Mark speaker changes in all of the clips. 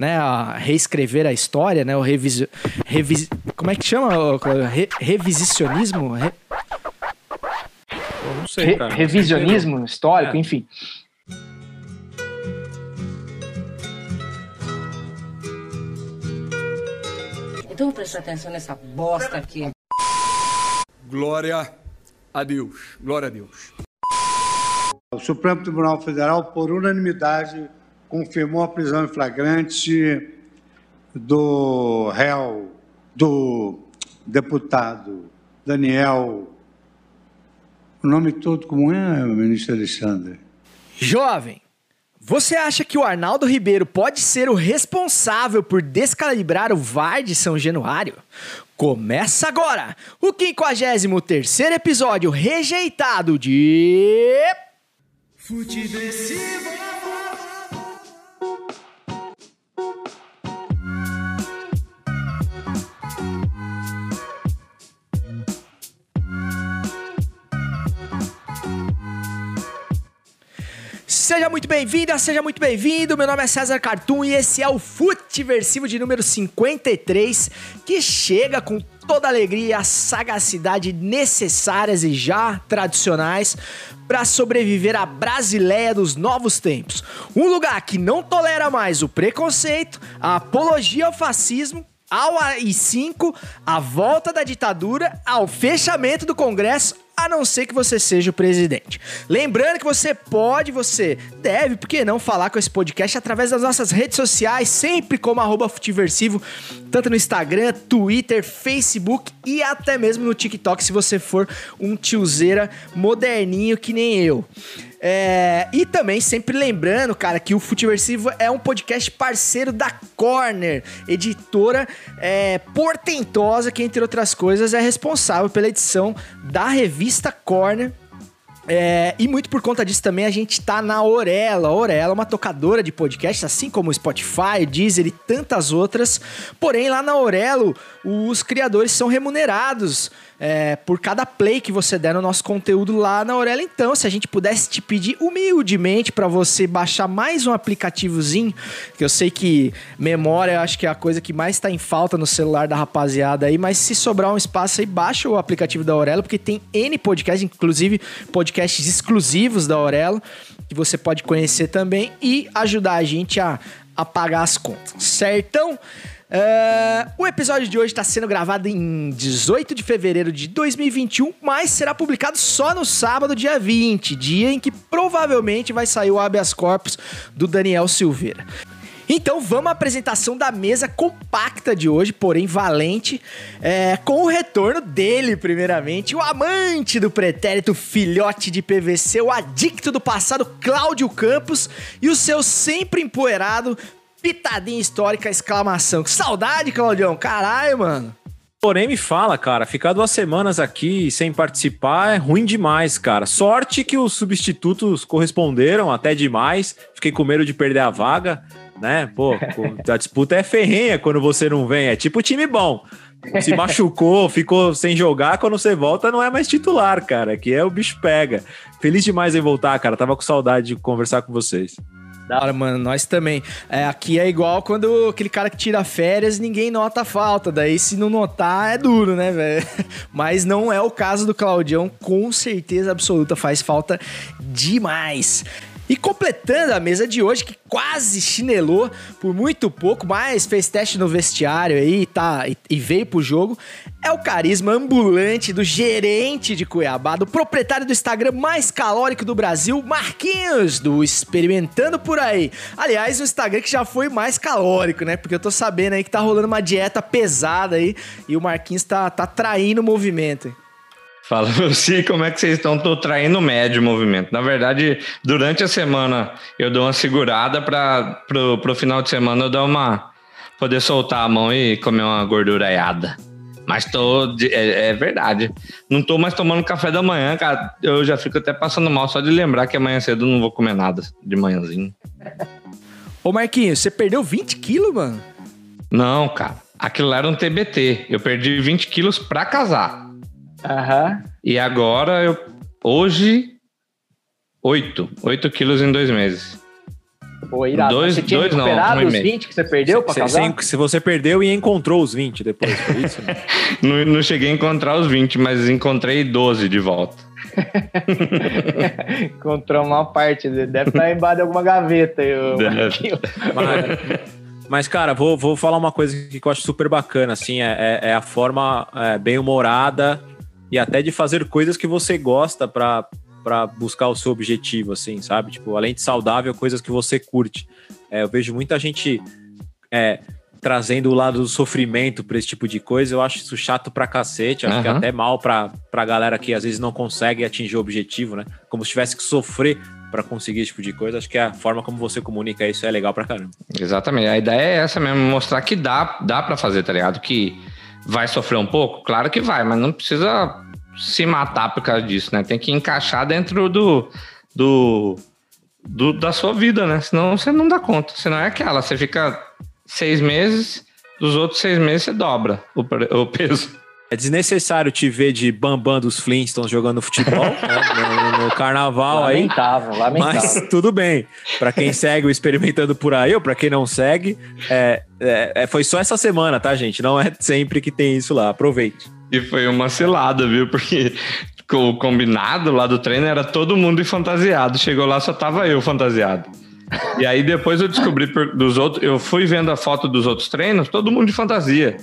Speaker 1: né, a reescrever a história, né, o revis, revis como é que chama? Re, revisicionismo? Re...
Speaker 2: não sei,
Speaker 1: cara. Re, revisionismo histórico, é. enfim.
Speaker 3: Então vou prestar atenção nessa bosta aqui.
Speaker 4: Glória a Deus. Glória a Deus.
Speaker 5: O Supremo Tribunal Federal, por unanimidade, confirmou a prisão em flagrante do réu, do deputado Daniel. O nome todo como é, ministro Alexandre?
Speaker 1: Jovem, você acha que o Arnaldo Ribeiro pode ser o responsável por descalibrar o VAR de São Januário? Começa agora o 53 episódio rejeitado de. Seja muito bem-vinda, seja muito bem-vindo. Meu nome é César Cartoon e esse é o Futeversivo de número 53, que chega com toda a alegria e a sagacidade necessárias e já tradicionais para sobreviver à Brasileia dos novos tempos. Um lugar que não tolera mais o preconceito, a apologia ao fascismo ao AI-5, a volta da ditadura, ao fechamento do Congresso, a não ser que você seja o presidente. Lembrando que você pode, você deve, por que não falar com esse podcast através das nossas redes sociais, sempre como arroba futiversivo, tanto no Instagram, Twitter, Facebook e até mesmo no TikTok, se você for um tiozeira moderninho que nem eu. É, e também sempre lembrando, cara, que o Futiversivo é um podcast parceiro da Corner, editora é, portentosa que, entre outras coisas, é responsável pela edição da revista Corner. É, e muito por conta disso também a gente tá na Orela. Orela é uma tocadora de podcasts, assim como o Spotify, Deezer e tantas outras. Porém, lá na Orelo, os criadores são remunerados é, por cada play que você der no nosso conteúdo lá na Aurela. Então, se a gente pudesse te pedir humildemente para você baixar mais um aplicativozinho, que eu sei que memória acho que é a coisa que mais está em falta no celular da rapaziada aí, mas se sobrar um espaço aí, baixa o aplicativo da Aurelo, porque tem N podcasts, inclusive podcasts exclusivos da Aurelo, que você pode conhecer também e ajudar a gente a, a pagar as contas, certão? Uh, o episódio de hoje está sendo gravado em 18 de fevereiro de 2021, mas será publicado só no sábado, dia 20, dia em que provavelmente vai sair o habeas corpus do Daniel Silveira. Então vamos à apresentação da mesa compacta de hoje, porém valente, é, com o retorno dele, primeiramente, o amante do pretérito filhote de PVC, o adicto do passado Cláudio Campos e o seu sempre empoeirado Pitadinha histórica, exclamação. Que saudade, Claudião. Caralho, mano.
Speaker 2: Porém, me fala, cara, ficar duas semanas aqui sem participar é ruim demais, cara. Sorte que os substitutos corresponderam até demais. Fiquei com medo de perder a vaga, né? Pô, a disputa é ferrenha quando você não vem. É tipo time bom. Se machucou, ficou sem jogar, quando você volta não é mais titular, cara. Que é o bicho pega. Feliz demais em voltar, cara. Tava com saudade de conversar com vocês.
Speaker 1: Da hora, mano. Nós também. É, aqui é igual quando aquele cara que tira férias ninguém nota a falta. Daí, se não notar, é duro, né, velho? Mas não é o caso do Claudião. Com certeza absoluta faz falta demais. E completando a mesa de hoje, que quase chinelou por muito pouco, mas fez teste no vestiário aí tá, e, e veio pro jogo, é o carisma ambulante do gerente de Cuiabá, do proprietário do Instagram mais calórico do Brasil, Marquinhos, do Experimentando Por Aí. Aliás, o Instagram que já foi mais calórico, né? Porque eu tô sabendo aí que tá rolando uma dieta pesada aí e o Marquinhos tá, tá traindo o movimento.
Speaker 6: Fala você, como é que vocês estão? Tô traindo médio o movimento. Na verdade, durante a semana eu dou uma segurada para pro, pro final de semana eu dar uma poder soltar a mão e comer uma gorduraiada. Mas tô é, é, verdade. Não tô mais tomando café da manhã, cara. Eu já fico até passando mal só de lembrar que amanhã cedo eu não vou comer nada de manhãzinho.
Speaker 1: Ô Marquinhos, você perdeu 20 quilos, mano?
Speaker 6: Não, cara. Aquilo lá era um TBT. Eu perdi 20 quilos pra casar.
Speaker 1: Aham.
Speaker 6: E agora eu. Hoje. 8. 8 quilos em dois meses.
Speaker 1: Pô, irado.
Speaker 6: Dois-
Speaker 1: você tinha
Speaker 6: dois não,
Speaker 1: recuperado
Speaker 6: um e
Speaker 1: os
Speaker 6: meio.
Speaker 1: 20 que você perdeu pra
Speaker 2: Se,
Speaker 1: casar?
Speaker 2: se- se você perdeu e encontrou os 20 depois, foi isso?
Speaker 6: Não, não cheguei a encontrar os 20, mas encontrei 12 de volta.
Speaker 1: Encontrou uma parte, deve estar embaixo de alguma gaveta. Marquinhos.
Speaker 2: Mas, mas, cara, vou, vou falar uma coisa que eu acho super bacana, assim, é, é- é a forma é, bem humorada e até de fazer coisas que você gosta pra, pra buscar o seu objetivo, assim, sabe? Tipo, além de saudável, coisas que você curte. É, eu vejo muita gente é, trazendo o lado do sofrimento pra esse tipo de coisa, eu acho isso chato pra cacete, acho que é até mal pra, pra galera que às vezes não consegue atingir o objetivo, né? Como se tivesse que sofrer pra conseguir esse tipo de coisa. Acho que a forma como você comunica isso é legal pra caramba.
Speaker 6: Exatamente. A ideia é essa mesmo, mostrar que dá, dá para fazer, tá ligado? Que vai sofrer um pouco? Claro que vai, mas não precisa se matar por causa disso, né? Tem que encaixar dentro do, do, do- da sua vida, né? Senão você não dá conta. Senão é aquela, você fica seis meses, dos outros seis meses você dobra o, o peso.
Speaker 2: É desnecessário te ver de bambam dos Flintstones jogando futebol né, no, no carnaval aí.
Speaker 1: Lamentável, lamentável.
Speaker 2: Mas tudo bem. Pra quem segue o Experimentando por aí, ou pra quem não segue, é, é- é- foi só essa semana, tá, gente? Não é sempre que tem isso lá. Aproveite.
Speaker 6: E foi uma cilada, viu? Porque o combinado lá do treino era todo mundo fantasiado. Chegou lá, só tava eu fantasiado. E aí depois eu descobri por- dos outros, eu fui vendo a foto dos outros treinos, todo mundo de fantasia.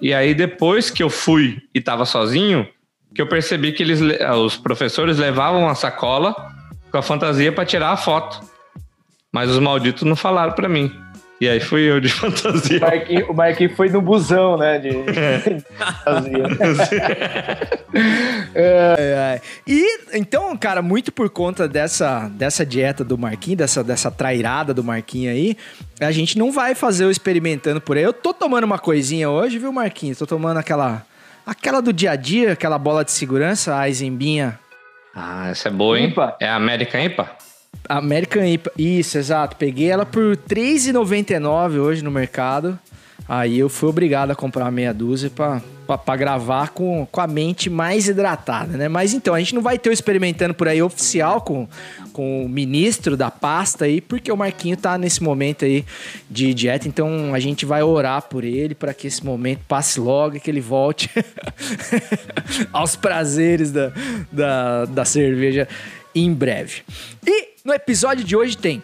Speaker 6: E aí depois que eu fui e tava sozinho, que eu percebi que eles, le- ah, os professores levavam uma sacola com a fantasia para tirar a foto. Mas os malditos não falaram para mim. E aí fui eu de fantasia.
Speaker 1: O Marquinhos, o Marquinhos foi no busão, né? De... É, é. E então, cara, muito por conta dessa, dessa dieta do Marquinhos, dessa, dessa trairada do Marquinhos aí, a gente não vai fazer o experimentando por aí. Eu tô tomando uma coisinha hoje, viu, Marquinhos? Tô tomando aquela. Aquela do dia a dia, aquela bola de segurança, a Eisenbinha
Speaker 6: Ah, essa é boa, hein?
Speaker 1: Impa.
Speaker 6: É a American IPA?
Speaker 1: American IPA. Isso, exato. Peguei ela por R$3,99 hoje no mercado. Aí eu fui obrigado a comprar meia dúzia pra gravar com, com a mente mais hidratada, né? Mas então, a gente não vai ter o experimentando por aí oficial com, com o ministro da pasta aí, porque o Marquinho tá nesse momento aí de dieta. Então a gente vai orar por ele para que esse momento passe logo e que ele volte aos prazeres da, da, da cerveja em breve. E no episódio de hoje tem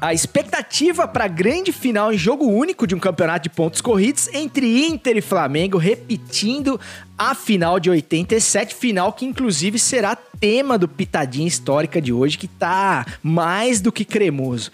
Speaker 1: a expectativa para a grande final em jogo único de um campeonato de pontos corridos entre Inter e Flamengo, repetindo a final de 87, final que inclusive será tema do Pitadinha Histórica de hoje, que tá mais do que cremoso.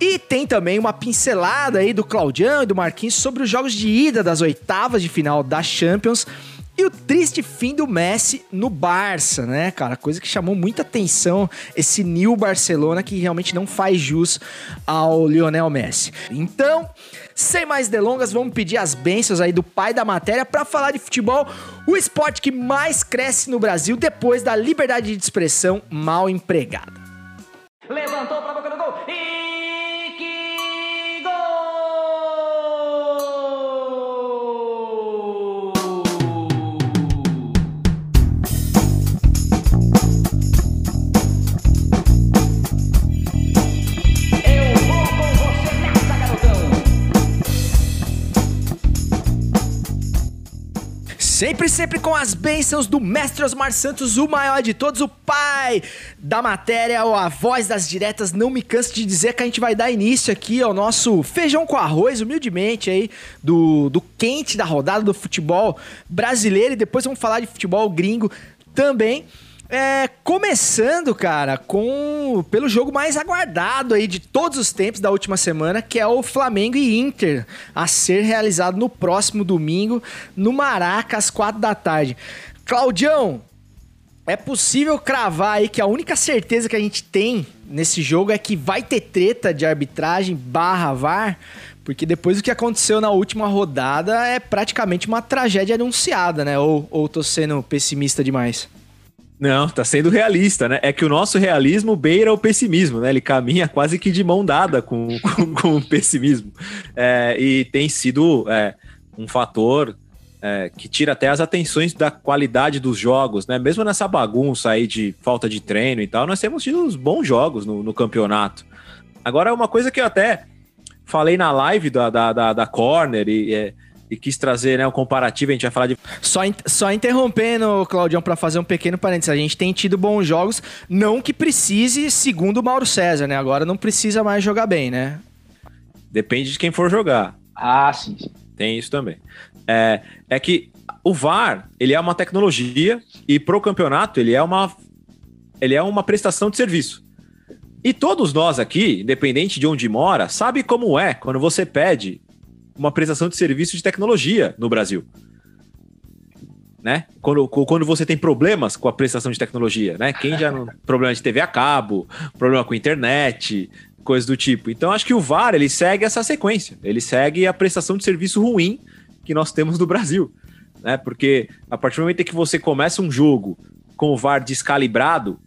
Speaker 1: E tem também uma pincelada aí do Claudião e do Marquinhos sobre os jogos de ida das oitavas de final da Champions e o triste fim do Messi no Barça, né, cara? Coisa que chamou muita atenção, esse New Barcelona que realmente não faz jus ao Lionel Messi. Então, sem mais delongas, vamos pedir as bênçãos aí do pai da matéria para falar de futebol, o esporte que mais cresce no Brasil depois da liberdade de expressão mal empregada.
Speaker 3: Levantou boca
Speaker 1: Sempre, sempre com as bênçãos do mestre Osmar Santos, o maior de todos, o pai da matéria, ou a voz das diretas. Não me canso de dizer que a gente vai dar início aqui ao nosso feijão com arroz, humildemente aí, do, do quente da rodada do futebol brasileiro. E depois vamos falar de futebol gringo também. É, começando, cara, com pelo jogo mais aguardado aí de todos os tempos da última semana, que é o Flamengo e Inter, a ser realizado no próximo domingo, no Maraca, às quatro da tarde. Claudião, é possível cravar aí que a única certeza que a gente tem nesse jogo é que vai ter treta de arbitragem barra VAR, porque depois do que aconteceu na última rodada é praticamente uma tragédia anunciada, né? Ou, ou tô sendo pessimista demais?
Speaker 2: Não, tá sendo realista, né? É que o nosso realismo beira o pessimismo, né? Ele caminha quase que de mão dada com, com, com o pessimismo. É, e tem sido é, um fator é, que tira até as atenções da qualidade dos jogos, né? Mesmo nessa bagunça aí de falta de treino e tal, nós temos tido uns bons jogos no, no campeonato. Agora, uma coisa que eu até falei na live da, da, da, da Corner e, e, quis trazer né, um comparativo, a gente vai falar de
Speaker 1: Só, in- só interrompendo, Claudião, pra fazer um pequeno parênteses. A gente tem tido bons jogos, não que precise, segundo o Mauro César, né? Agora não precisa mais jogar bem, né?
Speaker 2: Depende de quem for jogar.
Speaker 7: Ah, sim. sim.
Speaker 2: Tem isso também. É, é que o VAR, ele é uma tecnologia e pro campeonato ele é uma ele é uma prestação de serviço. E todos nós aqui, independente de onde mora, sabe como é quando você pede uma prestação de serviço de tecnologia no Brasil. Né? Quando, quando você tem problemas com a prestação de tecnologia, né? Quem já não. problema de TV a cabo, problema com internet, coisas do tipo. Então, acho que o VAR ele segue essa sequência. Ele segue a prestação de serviço ruim que nós temos no Brasil. Né? Porque a partir do momento em que você começa um jogo com o VAR descalibrado,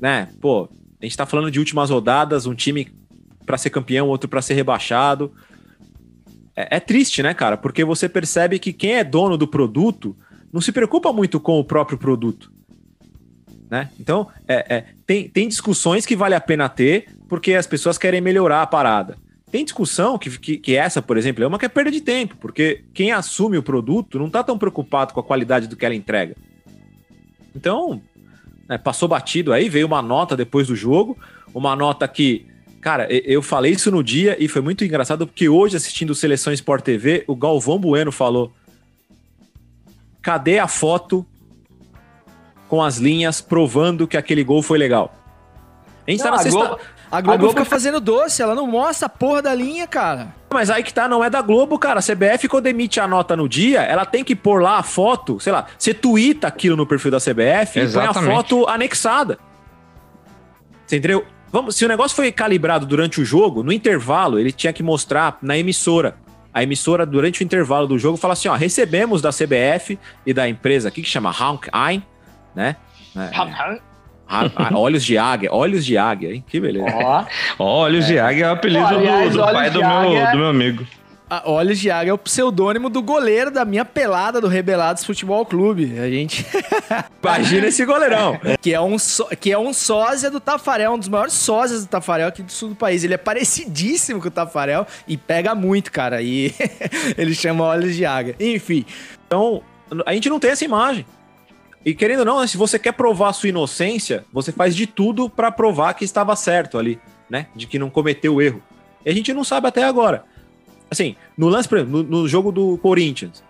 Speaker 2: né? Pô, a gente tá falando de últimas rodadas, um time para ser campeão, outro para ser rebaixado. É, é triste, né, cara? Porque você percebe que quem é dono do produto não se preocupa muito com o próprio produto. Né? Então, é, é, tem, tem discussões que vale a pena ter porque as pessoas querem melhorar a parada. Tem discussão que, que, que essa, por exemplo, é uma que é perda de tempo, porque quem assume o produto não tá tão preocupado com a qualidade do que ela entrega. Então, né, passou batido aí, veio uma nota depois do jogo, uma nota que, cara, eu falei isso no dia e foi muito engraçado porque hoje, assistindo Seleção Sport TV, o Galvão Bueno falou: cadê a foto com as linhas provando que aquele gol foi legal? A gente tá
Speaker 7: Não,
Speaker 2: na
Speaker 7: a
Speaker 2: sexta.
Speaker 7: Globo-
Speaker 1: A Globo,
Speaker 7: A Globo
Speaker 1: fica
Speaker 7: tá-
Speaker 1: fazendo doce, ela não mostra a porra da linha, cara.
Speaker 2: Mas aí que tá, não é da Globo, cara. A CBF, quando emite a nota no dia, ela tem que pôr lá a foto, sei lá, você tuita aquilo no perfil da CBF e põe a
Speaker 6: Exatamente.
Speaker 2: foto anexada. Você entendeu? Vamos, se o negócio foi calibrado durante o jogo, no intervalo, ele tinha que mostrar na emissora. A emissora, durante o intervalo do jogo, fala assim: ó, recebemos da CBF e da empresa aqui que chama Honk Ein, né? É, olhos de águia, olhos de águia, hein? Que beleza.
Speaker 7: Ó,
Speaker 6: Olhos de Águia é o apelido
Speaker 7: Olha, aliás,
Speaker 6: do, do pai do meu, do meu amigo.
Speaker 1: Olhos de Águia é o pseudônimo do goleiro da minha pelada do Rebelados Futebol Clube. A gente.
Speaker 2: Imagina esse goleirão.
Speaker 1: que, é um só- que é um sósia do Tafarel, um dos maiores sósias do Tafarel aqui do sul do país. Ele é parecidíssimo com o Tafarel e pega muito, cara. E ele chama Olhos de Águia. Enfim.
Speaker 2: Então, a gente não tem essa imagem. E querendo ou não, se você quer provar sua inocência, você faz de tudo pra provar que estava certo ali, né? De que não cometeu erro. E a gente não sabe até agora. Assim, no lance, por exemplo, no, no jogo do Corinthians,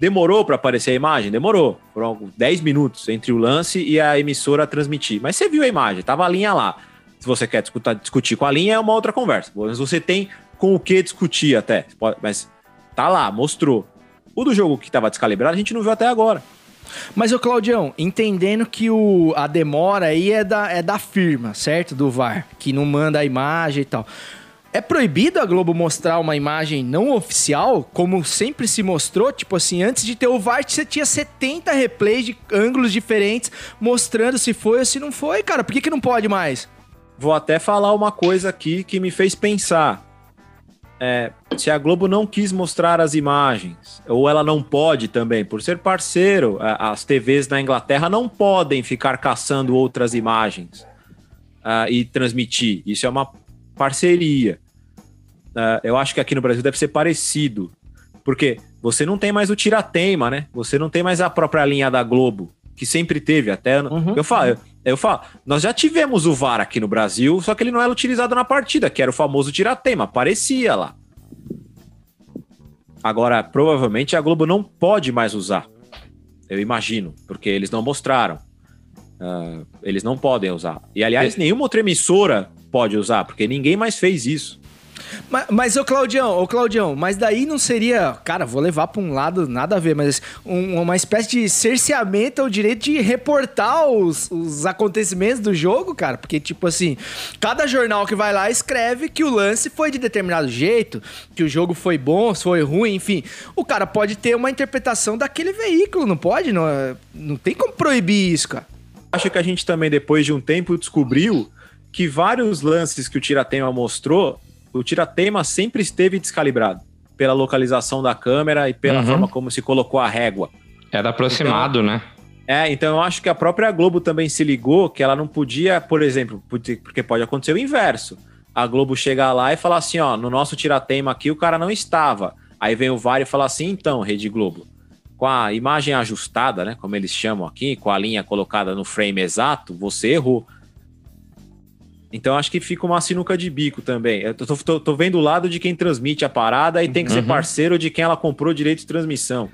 Speaker 2: demorou pra aparecer a imagem? Demorou. Foram 10 minutos entre o lance e a emissora transmitir. Mas você viu a imagem, tava a linha lá. Se você quer discutir, discutir com a linha, é uma outra conversa. Mas você tem com o que discutir até. Mas tá lá, mostrou. O do jogo que tava descalibrado, a gente não viu até agora.
Speaker 1: Mas, ô Claudião, entendendo que o, a demora aí é da, é da firma, certo? Do VAR, que não manda a imagem e tal. É proibido a Globo mostrar uma imagem não oficial, como sempre se mostrou? Tipo assim, antes de ter o VAR, você tinha 70 replays de ângulos diferentes mostrando se foi ou se não foi, cara. Por que, que não pode mais?
Speaker 2: Vou até falar uma coisa aqui que me fez pensar. É, se a Globo não quis mostrar as imagens, ou ela não pode também, por ser parceiro, as TVs na Inglaterra não podem ficar caçando outras imagens ah, e transmitir. Isso é uma parceria. Ah, eu acho que aqui no Brasil deve ser parecido. Porque você não tem mais o tirateima, né? Você não tem mais a própria linha da Globo, que sempre teve. Até
Speaker 1: Uhum.
Speaker 2: eu falo, eu, eu falo, nós já tivemos o VAR aqui no Brasil, só que ele não era utilizado na partida, que era o famoso tirateima, aparecia lá. Agora, provavelmente a Globo não pode mais usar. Eu imagino, porque eles não mostraram. Ah, eles não podem usar. E aliás, nenhuma outra emissora pode usar, porque ninguém mais fez isso.
Speaker 1: Mas, mas ô Claudião, ô Claudião, mas daí não seria, cara, vou levar pra um lado nada a ver, mas um- uma espécie de cerceamento ao direito de reportar os, os acontecimentos do jogo, cara? Porque, tipo assim, cada jornal que vai lá escreve que o lance foi de determinado jeito, que o jogo foi bom, foi ruim, enfim. O cara pode ter uma interpretação daquele veículo, não pode? Não, não tem como proibir isso, cara.
Speaker 2: Acho que a gente também, depois de um tempo, descobriu que vários lances que o Tiratema mostrou, o Tiratema sempre esteve descalibrado pela localização da câmera e pela
Speaker 6: Uhum.
Speaker 2: forma como se colocou a régua.
Speaker 6: Era aproximado, né?
Speaker 2: É, então eu acho que a própria Globo também se ligou que ela não podia, por exemplo, porque pode acontecer o inverso. A Globo chegar lá e falar assim, ó, no nosso tiratema aqui o cara não estava. Aí vem o VAR e fala assim, então, Rede Globo, com a imagem ajustada, né, como eles chamam aqui, com a linha colocada no frame exato, você errou. Então acho que fica uma sinuca de bico também. Eu tô, tô, tô vendo o lado de quem transmite a parada e tem que uhum. ser parceiro de quem ela comprou direito de transmissão,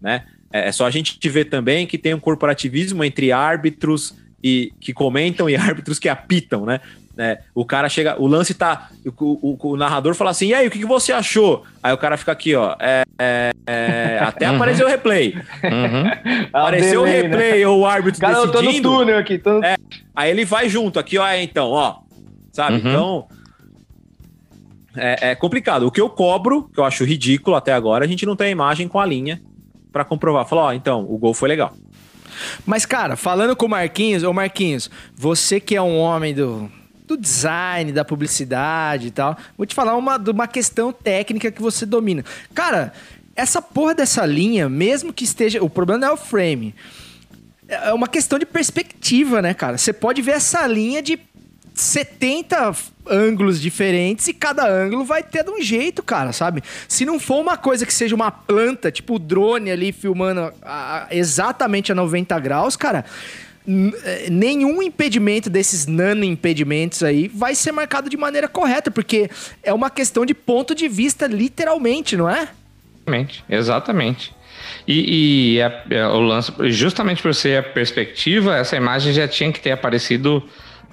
Speaker 2: né? É, é só a gente ver também que tem um corporativismo entre árbitros e que comentam e árbitros que apitam, né? É, o cara chega, o lance tá. O, o, o, narrador fala assim: e aí, o que, que você achou? Aí o cara fica aqui, ó. É, é, é até uhum. apareceu o replay. Uhum. Apareceu o né? replay, né? ou o árbitro cara, decidindo. Eu tô no túnel aqui. Tô... É, aí ele vai junto aqui, ó. então, ó. Sabe? Uhum. Então. É, é complicado. O que eu cobro, que eu acho ridículo até agora, a gente não tem a imagem com a linha para comprovar. Falar, ó, então, o gol foi legal.
Speaker 1: Mas, cara, falando com o Marquinhos, ô Marquinhos, você que é um homem do, do design, da publicidade e tal, vou te falar uma, de uma questão técnica que você domina. Cara, essa porra dessa linha, mesmo que esteja. O problema não é o frame. É uma questão de perspectiva, né, cara? Você pode ver essa linha de 70 ângulos diferentes e cada ângulo vai ter de um jeito, cara, sabe? Se não for uma coisa que seja uma planta, tipo o drone ali filmando a, a, exatamente a 90 graus, cara, eh, nenhum impedimento desses nano impedimentos aí vai ser marcado de maneira correta, porque é uma questão de ponto de vista, literalmente, não é?
Speaker 6: Exatamente, exatamente. E, e é, é, o lance, justamente por ser a perspectiva, essa imagem já tinha que ter aparecido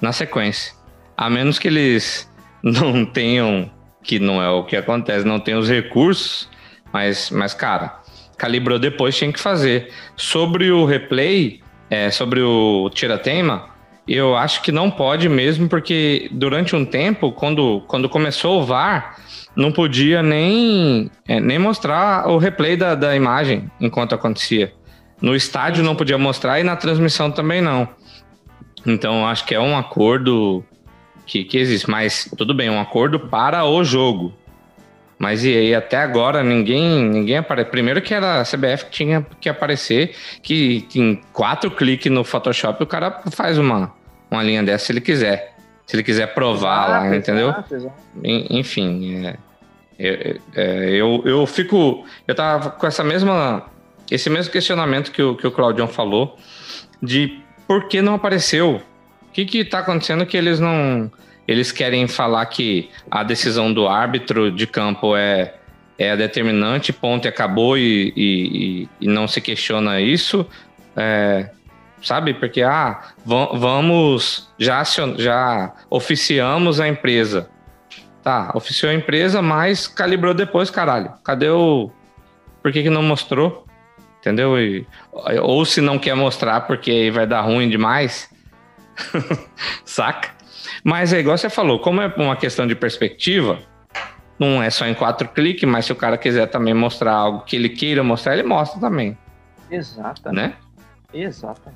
Speaker 6: na sequência. A menos que eles não tenham, que não é o que acontece, não tem os recursos, mas, mas cara, calibrou depois, tinha que fazer. Sobre o replay, é, sobre o Tiratema, eu acho que não pode mesmo, porque durante um tempo, quando, quando começou o VAR, não podia nem, é, nem mostrar o replay da, da imagem enquanto acontecia. No estádio não podia mostrar e na transmissão também não. Então acho que é um acordo que, que existe, mas tudo bem, um acordo para o jogo. Mas e aí, até agora ninguém ninguém aparece. Primeiro que era a CBF que tinha que aparecer, que em quatro cliques no Photoshop o cara faz uma, uma linha dessa se ele quiser. Se ele quiser provar exato, lá, entendeu? Exato, exato. Enfim, é, é, é, eu, eu fico. Eu tava com essa mesma. Esse mesmo questionamento que o, que o Claudião falou, de por que não apareceu? O que que tá acontecendo que eles não. Eles querem falar que a decisão do árbitro de campo é, é determinante, ponto e acabou, e, e, e não se questiona isso. É, sabe? Porque, ah, vamos, já, já oficiamos a empresa. Tá, oficiou a empresa, mas calibrou depois, caralho. Cadê o. Por que, que não mostrou? Entendeu? E, ou se não quer mostrar porque vai dar ruim demais. Saca? Mas é igual você falou, como é uma questão de perspectiva, não é só em quatro cliques, mas se o cara quiser também mostrar algo que ele queira mostrar, ele mostra também.
Speaker 1: Exato.
Speaker 6: Né?
Speaker 1: Exato.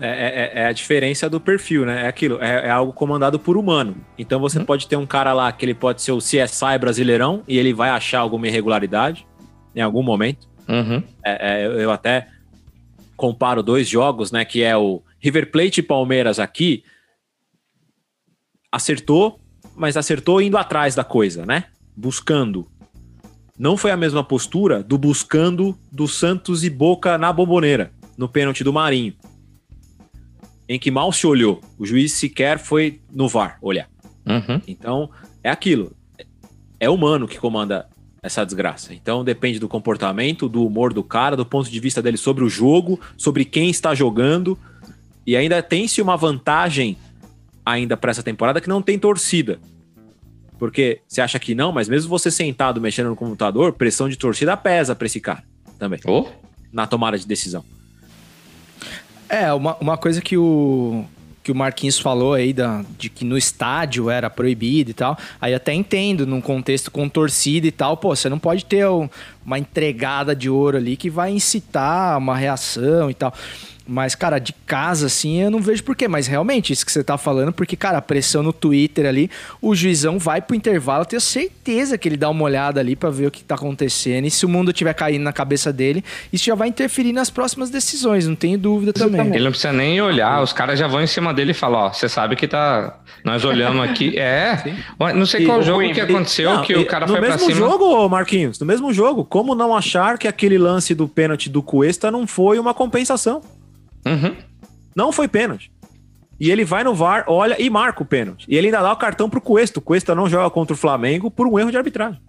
Speaker 2: É, é, é, a diferença do perfil, né? É aquilo, é, é algo comandado por humano. Então você hum. pode ter um cara lá que ele pode ser o CSI brasileirão e ele vai achar alguma irregularidade em algum momento.
Speaker 6: Uhum.
Speaker 2: É, é, eu até comparo dois jogos, né? Que é o River Plate e Palmeiras aqui. Acertou, mas acertou indo atrás da coisa, né? Buscando. Não foi a mesma postura do buscando do Santos e Boca na bomboneira, no pênalti do Marinho. Em que mal se olhou. O juiz sequer foi no VAR olhar.
Speaker 6: Uhum.
Speaker 2: Então, é aquilo. É humano que comanda essa desgraça. Então depende do comportamento, do humor do cara, do ponto de vista dele sobre o jogo, sobre quem está jogando. E ainda tem-se uma vantagem ainda para essa temporada que não tem torcida. Porque você acha que não, mas mesmo você sentado mexendo no computador, pressão de torcida pesa para esse cara também.
Speaker 6: Oh.
Speaker 2: Na tomada de decisão.
Speaker 1: É, uma, uma coisa que o, que o Marquinhos falou aí da, de que no estádio era proibido e tal. Aí até entendo, num contexto com torcida e tal, pô, você não pode ter um, uma entregada de ouro ali que vai incitar uma reação e tal. Mas, cara, de casa, assim, eu não vejo porquê. Mas realmente, isso que você tá falando, porque, cara, a pressão no Twitter ali, o juizão vai pro intervalo, eu tenho certeza que ele dá uma olhada ali pra ver o que tá acontecendo. E se o mundo tiver caindo na cabeça dele, isso já vai interferir nas próximas decisões, não tenho dúvida também.
Speaker 6: Ele não precisa nem olhar, os caras já vão em cima dele e falam, ó, você sabe que tá. Nós olhamos aqui. É. Ué, Não sei
Speaker 2: E
Speaker 6: qual
Speaker 2: o
Speaker 6: jogo
Speaker 2: Wembley-
Speaker 6: que aconteceu,
Speaker 2: Não,
Speaker 6: que
Speaker 2: e
Speaker 6: o cara
Speaker 2: no
Speaker 6: foi pra
Speaker 2: mesmo
Speaker 6: cima.
Speaker 2: jogo, Marquinhos, no mesmo jogo, como não achar que aquele lance do pênalti do Cuesta não foi uma compensação?
Speaker 6: Uhum.
Speaker 2: Não foi pênalti. E ele vai no VAR, olha e marca o pênalti. E ele ainda dá o cartão pro Cuesta. O Cuesta não joga contra o Flamengo por um erro de arbitragem.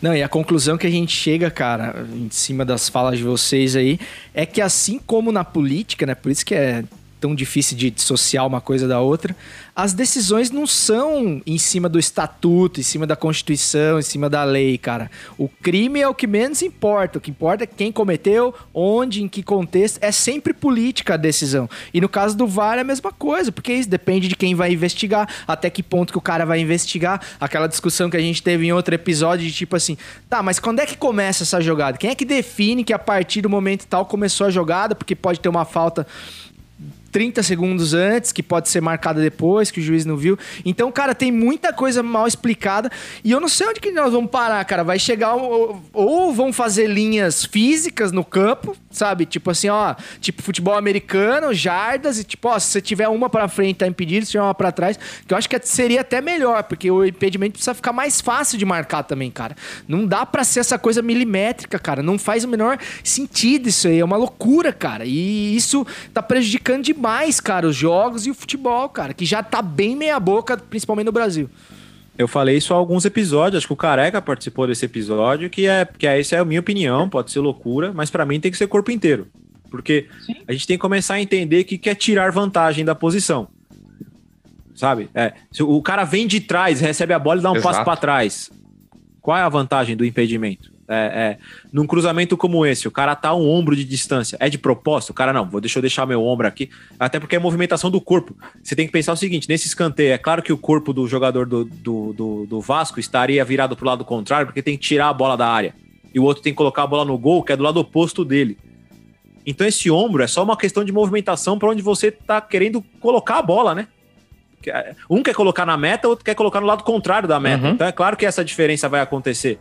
Speaker 1: Não, e a conclusão que a gente chega, cara, em cima das falas de vocês aí, é que assim como na política, né? Por isso que é tão difícil de dissociar uma coisa da outra, as decisões não são em cima do estatuto, em cima da Constituição, em cima da lei, cara. O crime é o que menos importa. O que importa é quem cometeu, onde, em que contexto. É sempre política a decisão. E no caso do VAR é a mesma coisa, porque isso depende de quem vai investigar, até que ponto que o cara vai investigar. Aquela discussão que a gente teve em outro episódio de tipo assim, tá, mas quando é que começa essa jogada? Quem é que define que a partir do momento tal começou a jogada? Porque pode ter uma falta 30 segundos antes, que pode ser marcada depois, que o juiz não viu. Então, cara, tem muita coisa mal explicada. E eu não sei onde que nós vamos parar, cara. Vai chegar. Ou, ou vão fazer linhas físicas no campo, sabe? Tipo assim, ó. Tipo futebol americano, jardas, e tipo, ó, se você tiver uma pra frente, tá impedido, se tiver uma pra trás. Que eu acho que seria até melhor, porque o impedimento precisa ficar mais fácil de marcar também, cara. Não dá pra ser essa coisa milimétrica, cara. Não faz o menor sentido isso aí. É uma loucura, cara. E isso tá prejudicando demais, cara, os jogos e o futebol, cara, que já tá bem meia-boca, principalmente no Brasil.
Speaker 2: Eu falei isso há alguns episódios, acho que o Careca participou desse episódio, que é que é, essa é a minha opinião, pode ser loucura, mas pra mim tem que ser corpo inteiro. Porque a gente tem que começar a entender que quer tirar vantagem da posição. Sabe? É, se o cara vem de trás, recebe a bola e dá um
Speaker 6: Exato.
Speaker 2: passo pra trás. Qual é a vantagem do impedimento? É, é, num cruzamento como esse, o cara tá um ombro de distância. É de propósito? O cara não, vou, deixa eu deixar meu ombro aqui. Até porque é movimentação do corpo. Você tem que pensar o seguinte: nesse escanteio, é claro que o corpo do jogador do, do, do, do Vasco estaria virado pro lado contrário, porque tem que tirar a bola da área. E o outro tem que colocar a bola no gol, que é do lado oposto dele. Então esse ombro é só uma questão de movimentação para onde você tá querendo colocar a bola, né? É, Um quer colocar na meta, outro quer colocar no lado contrário da meta.
Speaker 6: Uhum.
Speaker 2: Então é claro que essa diferença vai acontecer.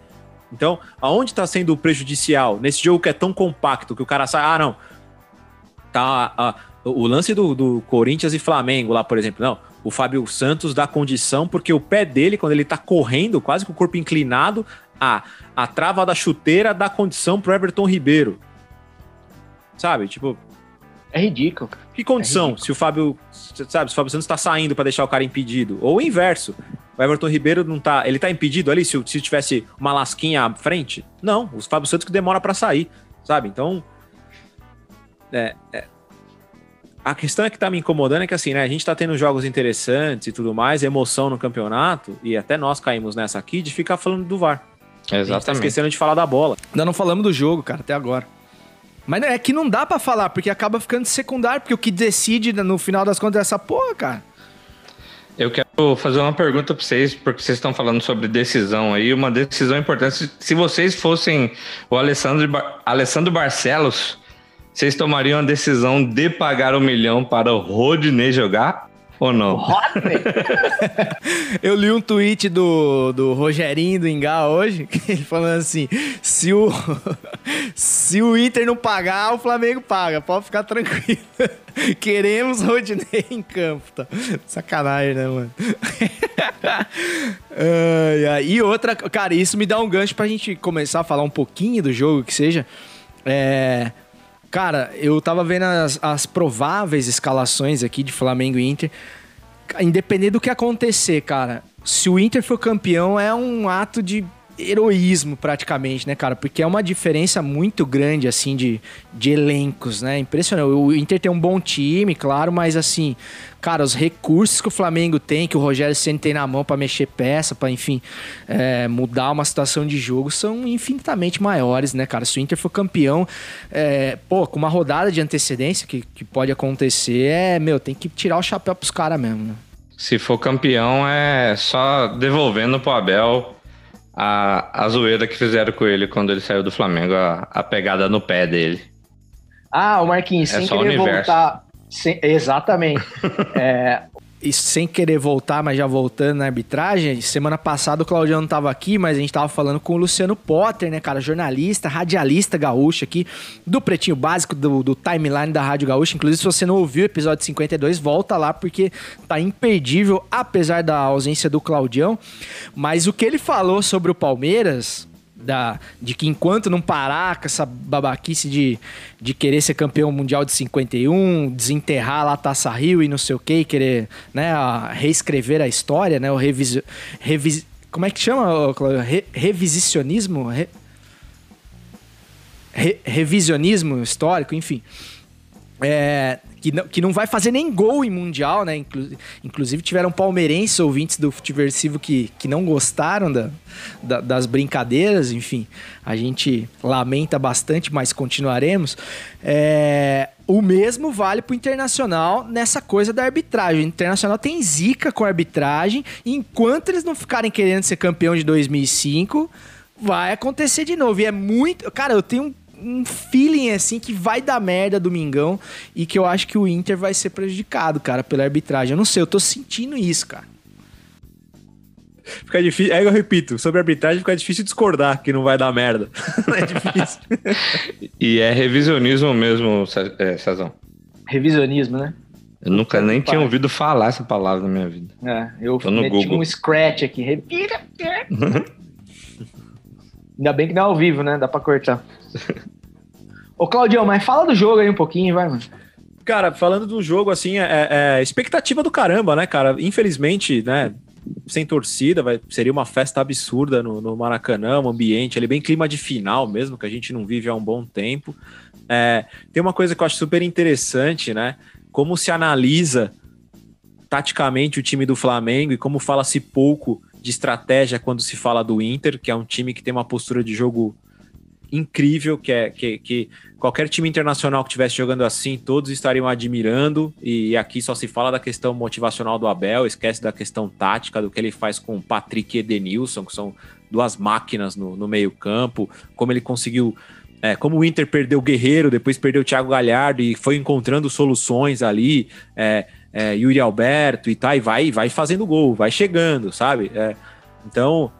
Speaker 2: Então, aonde está sendo prejudicial nesse jogo que é tão compacto que o cara sai, ah, não. Tá, ah, o lance do, do Corinthians e Flamengo lá, por exemplo, não. O Fábio Santos dá condição porque o pé dele, quando ele tá correndo, quase com o corpo inclinado, a, a trava da chuteira dá condição pro Everton Ribeiro. Sabe? Tipo,
Speaker 7: É ridículo, cara.
Speaker 2: Que condição se o Fábio, sabe, se o Fábio Santos tá saindo para deixar o cara impedido? Ou o inverso. O Everton Ribeiro não tá, ele tá impedido ali se, se tivesse uma lasquinha à frente? Não, o Fábio Santos que demora para sair, sabe? Então, é, é, a questão é que tá me incomodando é que assim, né, a gente tá tendo jogos interessantes e tudo mais, emoção no campeonato, e até nós caímos nessa aqui de ficar falando do VAR. A gente tá
Speaker 6: Exatamente.
Speaker 2: esquecendo de falar da bola.
Speaker 1: Ainda não falamos do jogo, cara, até agora. Mas é que não dá pra falar, porque acaba ficando secundário, porque o que decide no final das contas é essa porra, cara.
Speaker 6: Eu quero fazer uma pergunta para vocês, porque vocês estão falando sobre decisão aí, uma decisão importante. Se vocês fossem o Alessandro, Bar- Alessandro Barcelos, vocês tomariam a decisão de pagar um milhão para o Rodinei jogar ou não?
Speaker 7: Rodney?
Speaker 1: Eu li um tweet do, do Rogerinho do Ingá hoje, ele falando assim: se o, se o Inter não pagar, o Flamengo paga, pode ficar tranquilo. Queremos Rodinei em campo, tá? Sacanagem, né, mano? Ai, ai. E outra, cara, isso me dá um gancho pra gente começar a falar um pouquinho do jogo, que seja. É. Cara, eu tava vendo as, as prováveis escalações aqui de Flamengo e Inter. Independente do que acontecer, cara, se o Inter for campeão, é um ato de heroísmo praticamente, né, cara? Porque é uma diferença muito grande, assim, de, de elencos, né? Impressionante. O Inter tem um bom time, claro, mas assim, cara, os recursos que o Flamengo tem, que o Rogério Ceni tem na mão pra mexer peça, pra enfim, é, mudar uma situação de jogo, são infinitamente maiores, né, cara? Se o Inter for campeão, é, pô, com uma rodada de antecedência que, que pode acontecer, é, meu, tem que tirar o chapéu pros caras mesmo, né?
Speaker 6: Se for campeão, é só devolvendo pro Abel a, a zoeira que fizeram com ele quando ele saiu do Flamengo, a, a pegada no pé dele.
Speaker 7: Ah, o Marquinhos,
Speaker 6: É
Speaker 7: sem querer voltar. sem- Exatamente. É,
Speaker 1: E sem querer voltar, mas já voltando na arbitragem, semana passada o Claudiano não tava aqui, mas a gente tava falando com o Luciano Potter, né, cara? Jornalista, radialista gaúcho aqui, do Pretinho Básico, do, do timeline da Rádio Gaúcha. Inclusive, se você não ouviu o episódio 52, volta lá, porque tá imperdível, apesar da ausência do Claudião. Mas o que ele falou sobre o Palmeiras, da, de que enquanto não parar com essa babaquice de, de querer ser campeão mundial de 51, desenterrar lá a Taça Rio e não sei o que, querer né, reescrever a história, né, o revisio, revis, como é que chama? Re- revisicionismo? Re- re- revisionismo histórico, enfim. É, que, não, que não vai fazer nem gol em Mundial, né? Inclu- inclusive tiveram palmeirenses ouvintes do Futiversivo que, que não gostaram da, da- das brincadeiras, enfim. A gente lamenta bastante, mas continuaremos. É, o mesmo vale pro Internacional nessa coisa da arbitragem. O Internacional tem zica com a arbitragem, enquanto eles não ficarem querendo ser campeão de 2005, vai acontecer de novo. E é muito. Cara, eu tenho um, feeling assim que vai dar merda domingão e que eu acho que o Inter vai ser prejudicado, cara, pela arbitragem. Eu não sei, eu tô sentindo isso, cara.
Speaker 2: Fica difícil. É, eu repito, sobre a arbitragem fica difícil discordar que não vai dar merda. é difícil.
Speaker 6: E é revisionismo mesmo, Ce- é, Cezão.
Speaker 7: revisionismo, né?
Speaker 6: Eu nunca nem tinha ouvido falar essa palavra na minha vida.
Speaker 7: É, eu
Speaker 6: Tô no
Speaker 7: meti
Speaker 6: Google.
Speaker 7: um scratch aqui. Ainda bem que não é ao vivo, né? Dá pra cortar. Ô, Claudião, mas fala do jogo aí um pouquinho, vai, mano.
Speaker 2: Cara, falando do jogo, assim, é, é expectativa do caramba, né, cara? Infelizmente, né, sem torcida, vai, seria uma festa absurda no, no Maracanã, um ambiente ali, bem clima de final mesmo, que a gente não vive há um bom tempo. É, tem uma coisa que eu acho super interessante, né? Como se analisa taticamente o time do Flamengo e como fala-se pouco de estratégia quando se fala do Inter, que é um time que tem uma postura de jogo incrível, que é que, que qualquer time internacional que estivesse jogando assim, todos estariam admirando. E aqui só se fala da questão motivacional do Abel, esquece da questão tática, do que ele faz com Patrick e Edenilson, que são duas máquinas no, no meio-campo, como ele conseguiu. é, como o Inter perdeu o Guerreiro, depois perdeu o Thiago Galhardo e foi encontrando soluções ali, é, é, Yuri Alberto e tal, e vai, vai fazendo gol, vai chegando, sabe? É, então,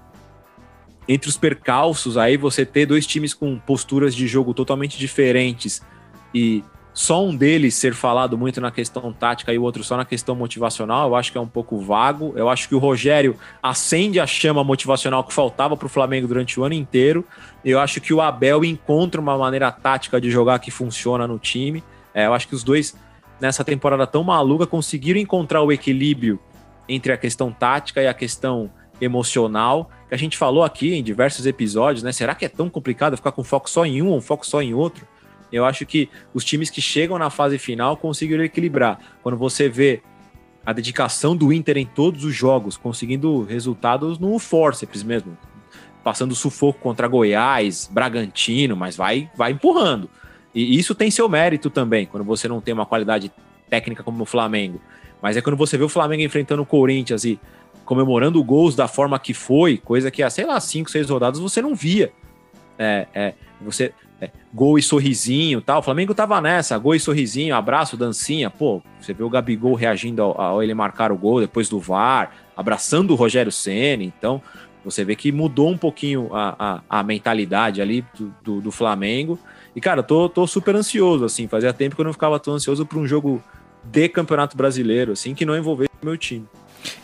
Speaker 2: entre os percalços, aí você ter dois times com posturas de jogo totalmente diferentes e só um deles ser falado muito na questão tática e o outro só na questão motivacional, eu acho que é um pouco vago. Eu acho que o Rogério acende a chama motivacional que faltava para o Flamengo durante o ano inteiro. Eu acho que o Abel encontra uma maneira tática de jogar que funciona no time. É, eu acho que os dois, nessa temporada tão maluca, conseguiram encontrar o equilíbrio entre a questão tática e a questão emocional, que a gente falou aqui em diversos episódios, né? Será que é tão complicado ficar com foco só em um um foco só em outro? Eu acho que os times que chegam na fase final conseguiram equilibrar. Quando você vê a dedicação do Inter em todos os jogos, conseguindo resultados no forceps mesmo, passando sufoco contra Goiás, Bragantino, mas vai, vai empurrando. E isso tem seu mérito também, quando você não tem uma qualidade técnica como o Flamengo. Mas é quando você vê o Flamengo enfrentando o Corinthians e comemorando gols da forma que foi, coisa que há, sei lá, cinco, seis rodadas você não via. É, é, você é, gol e sorrisinho tal. O Flamengo tava nessa, gol e sorrisinho, abraço, dancinha. Pô, você vê o Gabigol reagindo ao, ao ele marcar o gol depois do VAR, abraçando o Rogério Ceni. Então, você vê que mudou um pouquinho a, a, a mentalidade ali do, do, do Flamengo. E, cara, tô, tô super ansioso, assim. Fazia tempo que eu não ficava tão ansioso para um jogo de Campeonato Brasileiro, assim, que não envolvesse o meu time.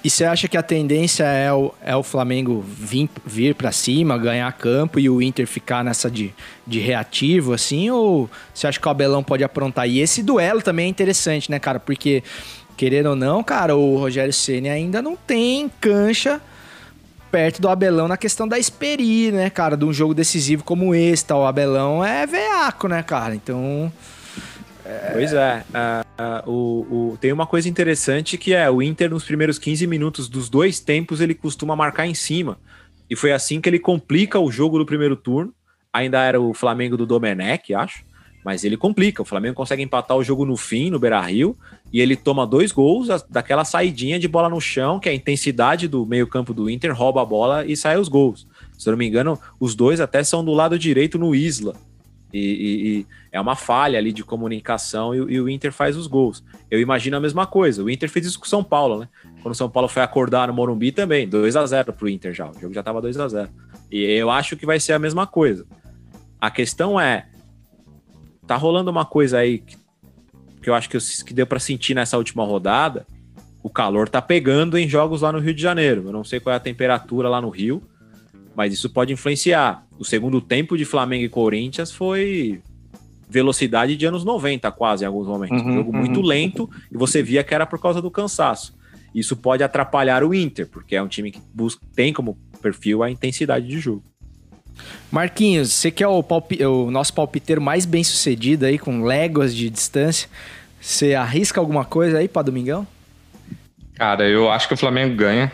Speaker 1: E você acha que a tendência é o, é o Flamengo vir, vir para cima, ganhar campo e o Inter ficar nessa de, de reativo, assim? Ou você acha que o Abelão pode aprontar? E esse duelo também é interessante, né, cara? Porque, querendo ou não, cara, o Rogério Ceni ainda não tem cancha perto do Abelão na questão da experi, né, cara? De um jogo decisivo como esse, tá? O Abelão é veaco, né, cara? Então...
Speaker 2: Pois é. ah, ah, o, o- tem uma coisa interessante que é o Inter, nos primeiros 15 minutos dos dois tempos, ele costuma marcar em cima. E foi assim que ele complica o jogo do primeiro turno. Ainda era o Flamengo do Domenech, acho. Mas ele complica. O Flamengo consegue empatar o jogo no fim, no Beira Rio. E ele toma dois gols daquela saidinha de bola no chão, que é a intensidade do meio-campo do Inter, rouba a bola e sai os gols. Se eu não me engano, os dois até são do lado direito no Isla. E, e- e é uma falha ali de comunicação e, e o Inter faz os gols. Eu imagino a mesma coisa. O Inter fez isso com o São Paulo, né? Quando o São Paulo foi acordar no Morumbi também, 2 a 0 pro Inter já. O jogo já tava 2 a 0 E eu acho que vai ser a mesma coisa. A questão é, tá rolando uma coisa aí que, que eu acho que, eu- que deu para sentir nessa última rodada. O calor tá pegando em jogos lá no Rio de Janeiro. Eu não sei qual é a temperatura lá no Rio, mas isso pode influenciar. O segundo tempo de Flamengo e Corinthians foi velocidade de anos 90, quase, em alguns momentos. um
Speaker 7: Uhum,
Speaker 2: jogo muito
Speaker 7: uhum.
Speaker 2: lento e você via que era por causa do cansaço. Isso pode atrapalhar o Inter, porque é um time que busca, tem como perfil a intensidade de jogo.
Speaker 1: Marquinhos, você que é o, palpi- o nosso palpiteiro mais bem sucedido aí, com léguas de distância. Você arrisca alguma coisa aí pra domingão?
Speaker 6: Cara, eu acho que o Flamengo ganha.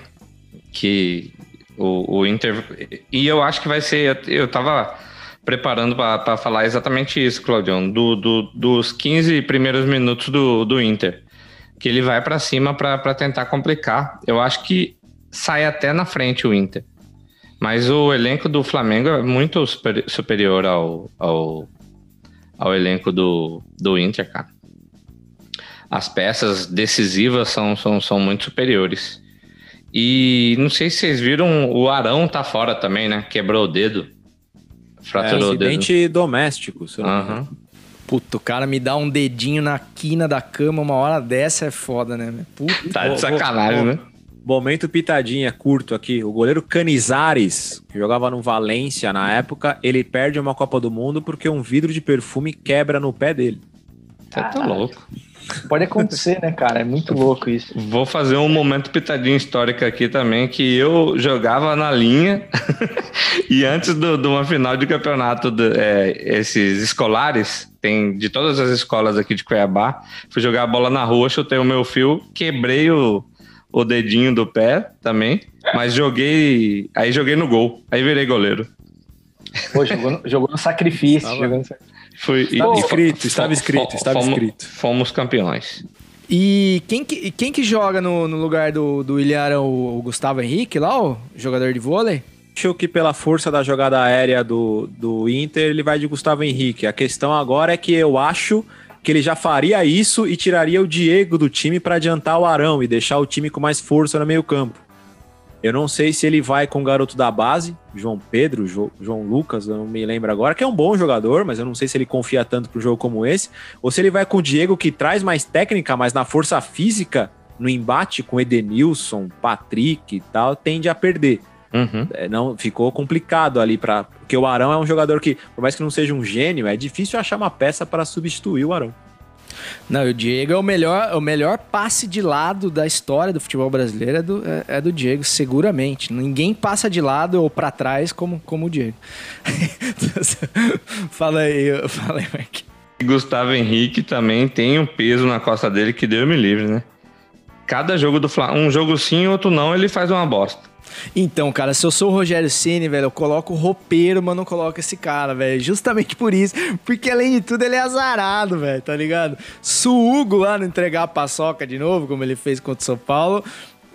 Speaker 6: Que o, o Inter. E eu acho que vai ser. Eu tava preparando para falar exatamente isso, Claudião. Do, do- dos 15 primeiros minutos do, do Inter. Que ele vai para cima para tentar complicar. Eu acho que sai até na frente o Inter. Mas o elenco do Flamengo é muito super- superior ao, ao, ao elenco do, do Inter, cara as peças decisivas são, são, são muito superiores. E não sei se vocês viram, o Arão tá fora também, né? Quebrou o dedo.
Speaker 2: É,
Speaker 6: Fraturou o dedo.
Speaker 2: acidente doméstico, se.
Speaker 6: Aham.
Speaker 1: Puta, o cara me dá um dedinho na quina da cama uma hora dessa é foda, né? Puta.
Speaker 6: Tá de sacanagem, né?
Speaker 2: Momento pitadinha curto aqui. O goleiro Canizares, que jogava no Valência na época, ele perde uma Copa do Mundo porque um vidro de perfume quebra no pé dele.
Speaker 6: Você tá louco.
Speaker 7: Pode acontecer, né, cara? É muito louco isso.
Speaker 6: Vou fazer um momento pitadinha histórica aqui também, que eu jogava na linha e antes do- de uma final de campeonato, do- é, esses escolares, tem de todas as escolas aqui de Cuiabá, fui jogar a bola na rua, chutei o meu fio, quebrei o, o dedinho do pé também, mas joguei, aí joguei no gol, aí virei goleiro.
Speaker 7: Pô, jogou no, jogou no sacrifício.
Speaker 2: Tava-
Speaker 7: jogou no sac-
Speaker 2: Estava
Speaker 6: e-
Speaker 2: escrito, estava escrito, estava
Speaker 6: fomos-
Speaker 2: escrito.
Speaker 6: Fomos campeões.
Speaker 1: E quem que, quem que joga no, no lugar do, do Ilharão? O, o Gustavo Henrique lá, o jogador de vôlei?
Speaker 2: Acho que pela força da jogada aérea do, do Inter, ele vai de Gustavo Henrique. A questão agora é que eu acho que ele já faria isso e tiraria o Diego do time para adiantar o Arão e deixar o time com mais força no meio-campo. Eu não sei se ele vai com o garoto da base, João Pedro, Jo- João Lucas, eu não me lembro agora, que é um bom jogador, mas eu não sei se ele confia tanto para um jogo como esse, ou se ele vai com o Diego que traz mais técnica, mas na força física, no embate com Edenilson, Patrick e tal, tende a perder.
Speaker 6: Uhum.
Speaker 2: É, não ficou complicado ali para porque o Arão é um jogador que, por mais que não seja um gênio, é difícil achar uma peça para substituir o Arão.
Speaker 1: Não, o Diego é o melhor, o melhor passe de lado da história do futebol brasileiro é do, é, é do Diego, seguramente. Ninguém passa de lado ou pra trás como, como o Diego. fala aí, fala aí, Mark.
Speaker 6: Gustavo Henrique também tem um peso na costa dele que Deus me livre, né? Cada jogo do Flamengo, um jogo sim, outro não, ele faz uma bosta.
Speaker 1: Então, cara, se eu sou o Rogério Ceni, velho, eu coloco o roupeiro, mas não coloco esse cara, velho. Justamente por isso. Porque, além de tudo, ele é azarado, velho, tá ligado? Se o Hugo lá não entregar a paçoca de novo, como ele fez contra o São Paulo,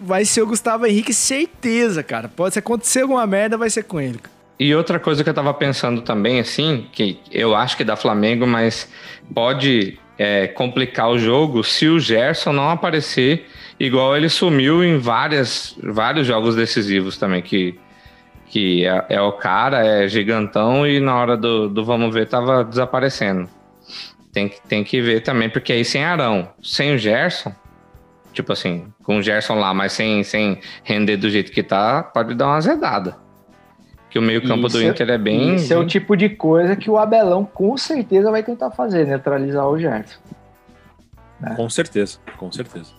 Speaker 1: vai ser o Gustavo Henrique, certeza, cara. Pode se acontecer alguma merda, vai ser com ele.
Speaker 6: E outra coisa que eu tava pensando também, assim, que eu acho que dá Flamengo, mas pode é, complicar o jogo se o Gerson não aparecer igual ele sumiu em várias, vários jogos decisivos também, que, que é, é o cara, é gigantão e na hora do, do vamos ver tava desaparecendo. Tem, que- tem que ver também, porque aí sem Arão, sem o Gerson, tipo assim, com o Gerson lá, mas sem, sem render do jeito que tá, pode dar uma azedada. Que o meio-campo do
Speaker 7: Isso-
Speaker 6: Inter é bem.
Speaker 7: Isso é o tipo de coisa que o Abelão com certeza vai tentar fazer, neutralizar o Gerson.
Speaker 2: Com certeza, com certeza.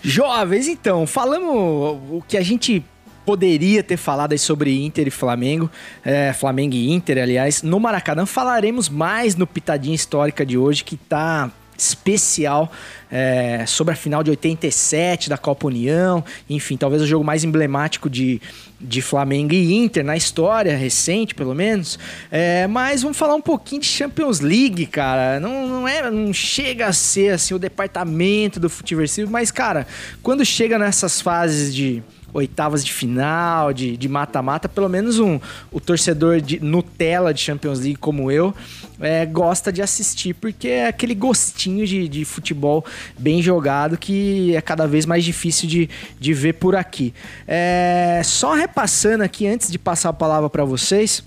Speaker 1: Jovens, então, falamos o que a gente poderia ter falado aí sobre Inter e Flamengo, é, Flamengo e Inter, aliás, no Maracanã. Falaremos mais no Pitadinha Histórica de hoje, que tá especial é, sobre a final de 87 da Copa União, enfim, talvez o jogo mais emblemático de, de Flamengo e Inter na história recente, pelo menos. É, mas vamos falar um pouquinho de Champions League, cara. Não, não é, não chega a ser assim o departamento do futeversivo, mas cara, quando chega nessas fases de oitavas de final, de mata-mata, pelo menos um o torcedor de Nutella de Champions League como eu é, gosta de assistir, porque é aquele gostinho de, de futebol bem jogado que é cada vez mais difícil de, de ver por aqui. É, só repassando aqui antes de passar a palavra para vocês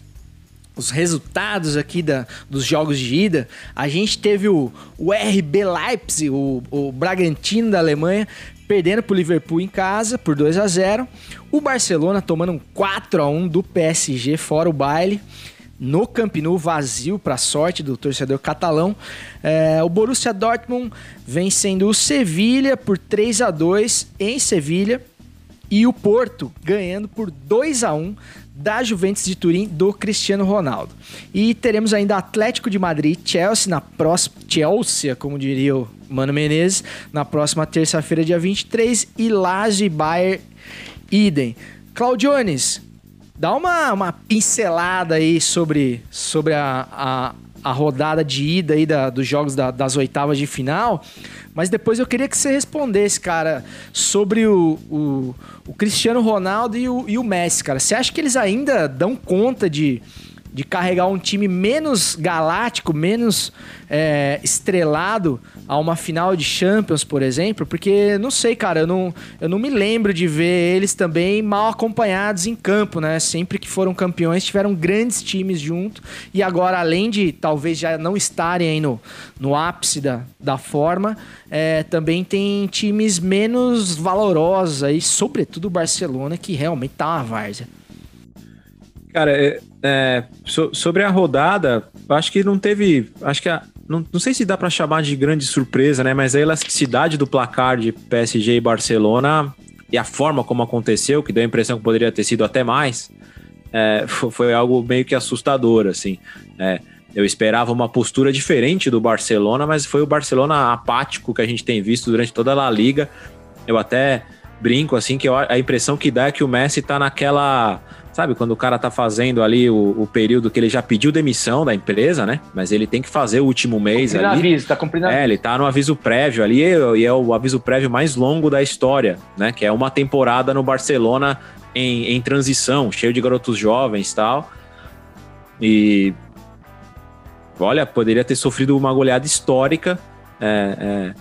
Speaker 1: os resultados aqui da, dos jogos de ida, a gente teve o, o RB Leipzig, o, o Bragantino da Alemanha, perdendo para o Liverpool em casa por 2 a 0 O Barcelona tomando um 4 a 1 do PSG fora o baile. No Camp Nou vazio para sorte do torcedor catalão. É, o Borussia Dortmund vencendo o Sevilha por 3 a 2 em Sevilha e o Porto ganhando por 2 a 1 da Juventus de Turim do Cristiano Ronaldo. E teremos ainda Atlético de Madrid e Chelsea na próxima Chelsea, como diria o Mano Menezes, na próxima terça-feira, dia 23, e Lazio e Bayern idem. Claudiones, dá uma, uma pincelada aí sobre, sobre a, a, a rodada de ida aí da, dos jogos da, das oitavas de final. Mas depois eu queria que você respondesse, cara, sobre o, o, o Cristiano Ronaldo e o, e o Messi, cara. Você acha que eles ainda dão conta de, de carregar um time menos galáctico, menos é, estrelado a uma final de Champions, por exemplo, porque não sei, cara, eu não, eu não me lembro de ver eles também mal acompanhados em campo, né? Sempre que foram campeões tiveram grandes times junto e agora, além de talvez já não estarem aí no, no ápice da, da forma, é, também tem times menos valorosos aí, sobretudo o Barcelona, que realmente tá uma várzea.
Speaker 2: Cara, é, é, so, sobre a rodada, acho que não teve. Acho que a, não, não sei se dá para chamar de grande surpresa, né? Mas a elasticidade do placar de PSG e Barcelona e a forma como aconteceu, que deu a impressão que poderia ter sido até mais, é, foi algo meio que assustador, assim. É, eu esperava uma postura diferente do Barcelona, mas foi o Barcelona apático que a gente tem visto durante toda a Liga. Eu até brinco assim que a impressão que dá é que o Messi tá naquela Sabe, quando o cara tá fazendo ali o, o, período que ele já pediu demissão da empresa, né? Mas ele tem que fazer o último mês cumprindo ali.
Speaker 7: Aviso, tá cumprindo
Speaker 2: É, ele tá no aviso prévio ali, e é o aviso prévio mais longo da história, né? Que é uma temporada no Barcelona em, em transição, cheio de garotos jovens e tal. E. Olha, poderia ter sofrido uma goleada histórica. É,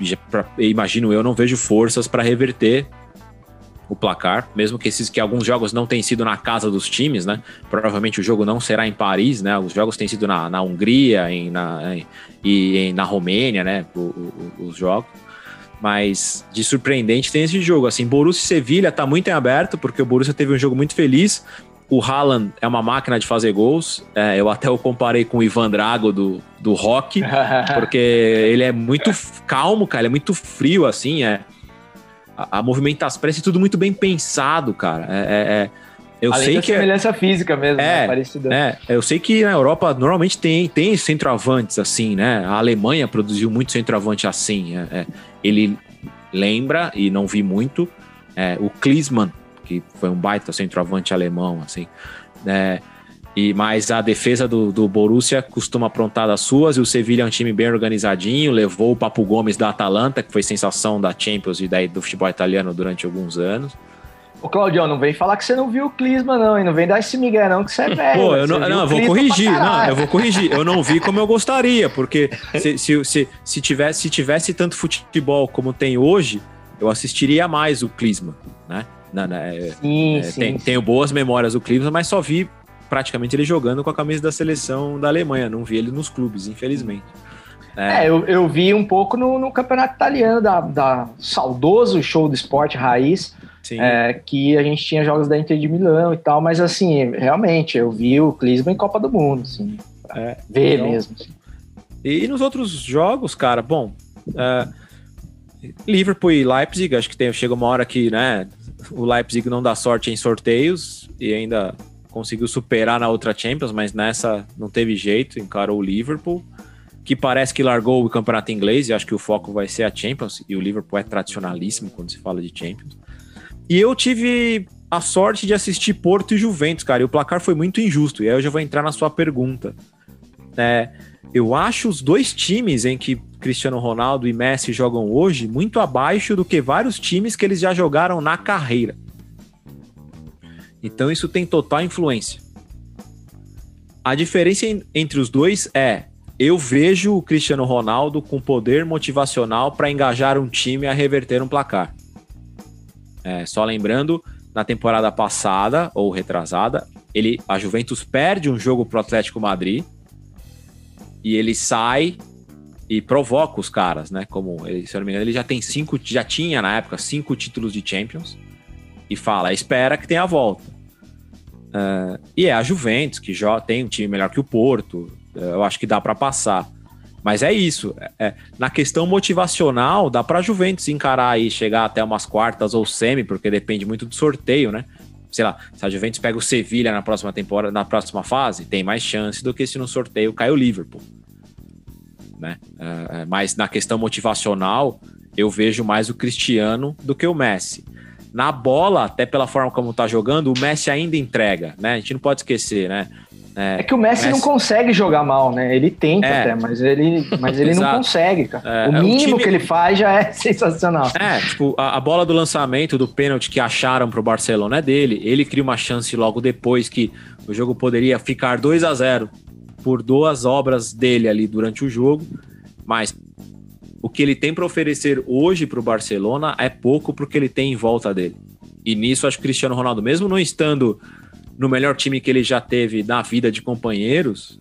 Speaker 2: é, imagino eu, não vejo forças para reverter o placar, mesmo que esses que alguns jogos não tenham sido na casa dos times, né? Provavelmente o jogo não será em Paris, né? Os jogos têm sido na, na Hungria em, na, em, e em, na Romênia, né? O, o, os jogos. Mas de surpreendente tem esse jogo. Assim, Borussia e Sevilha tá muito em aberto, porque o Borussia teve um jogo muito feliz. O Haaland é uma máquina de fazer gols. É, eu até o comparei com o Ivan Drago do, do Rock, porque ele é muito calmo, cara. Ele é muito frio, assim. É, a, a movimentação, parece tudo muito bem pensado, cara. É, é, é eu
Speaker 7: Além
Speaker 2: sei
Speaker 7: da
Speaker 2: que é-
Speaker 7: semelhança física mesmo,
Speaker 2: é,
Speaker 7: né? Parecida.
Speaker 2: É, eu sei que na Europa normalmente tem, tem centroavantes assim, né? A Alemanha produziu muito centroavante assim. É, é. Ele lembra, e não vi muito, é, o Klinsmann, que foi um baita centroavante alemão, assim. É, e, mas a defesa do, do Borussia costuma aprontar das suas, e o Sevilla é um time bem organizadinho, levou o Papo Gomes da Atalanta, que foi sensação da Champions e daí do futebol italiano durante alguns anos.
Speaker 7: Ô, Claudião, não vem falar que você não viu o Clisma, não, e não vem dar esse migué, não, que você é velho.
Speaker 2: Pô, eu não, não, eu vou corrigir, não, eu vou corrigir. Eu não vi como eu gostaria, porque se, se, se, se, tivesse, se tivesse tanto futebol como tem hoje, eu assistiria mais o Klinsmann, né? Na- na- é,
Speaker 7: Sim,
Speaker 2: é,
Speaker 7: sim.
Speaker 2: tem- tenho boas memórias do Klinsmann, mas só vi praticamente ele jogando com a camisa da seleção da Alemanha. Não vi ele nos clubes, infelizmente.
Speaker 7: É, eu, eu vi um pouco no, no campeonato italiano da, da saudoso show do esporte raiz, é, que a gente tinha jogos da Inter de Milão e tal, mas assim, realmente, eu vi o Clisma em Copa do Mundo, assim,
Speaker 2: É,
Speaker 7: ver
Speaker 2: então-
Speaker 7: mesmo. assim.
Speaker 2: E, nos outros jogos, cara, bom. é, Liverpool e Leipzig, acho que tem, chega uma hora que, né, o Leipzig não dá sorte em sorteios e ainda conseguiu superar na outra Champions, mas nessa não teve jeito, encarou o Liverpool, que parece que largou o campeonato inglês e acho que o foco vai ser a Champions, e o Liverpool é tradicionalíssimo quando se fala de Champions. E eu tive a sorte de assistir Porto e Juventus, cara, e o placar foi muito injusto, e aí eu já vou entrar na sua pergunta. É, eu acho os dois times em que Cristiano Ronaldo e Messi jogam hoje muito abaixo do que vários times que eles já jogaram na carreira. Então isso tem total influência. A diferença en- entre os dois é: eu vejo o Cristiano Ronaldo com poder motivacional para engajar um time a reverter um placar. É, só lembrando, na temporada passada ou retrasada, ele, a Juventus perde um jogo pro Atlético Madrid e ele sai e provoca os caras, né? Como se eu não me engano, ele já tem cinco, já tinha na época cinco títulos de Champions e fala, espera que tenha a volta. Ah, e é a Juventus que já tem um time melhor que o Porto. eh, Eu acho que dá para passar. Mas é isso. é- é, na questão motivacional, dá para a Juventus encarar aí, chegar até umas quartas ou semi, porque depende muito do sorteio, né? Sei lá, se a Juventus pega o Sevilha na próxima temporada, na próxima fase, tem mais chance do que se no sorteio cai o Liverpool. Né? É, mas na questão motivacional, eu vejo mais o Cristiano do que o Messi. Na bola, até pela forma como tá jogando, o Messi ainda entrega, né? A gente não pode esquecer, né?
Speaker 1: É que o Messi,
Speaker 2: Messi-
Speaker 1: não consegue jogar mal, né? Ele tenta
Speaker 2: É.
Speaker 1: até, mas ele, mas ele não consegue, cara.
Speaker 2: É,
Speaker 1: o
Speaker 2: é, o
Speaker 1: mínimo
Speaker 2: time-
Speaker 1: que ele faz já é sensacional.
Speaker 2: É, tipo, a, a bola do lançamento do pênalti que acharam pro Barcelona é dele. Ele cria uma chance logo depois que o jogo poderia ficar 2 a 0 por duas obras dele ali durante o jogo. Mas o que ele tem para oferecer hoje pro Barcelona é pouco porque ele tem em volta dele. E nisso acho que o Cristiano Ronaldo, mesmo não estando no melhor time que ele já teve na vida de companheiros,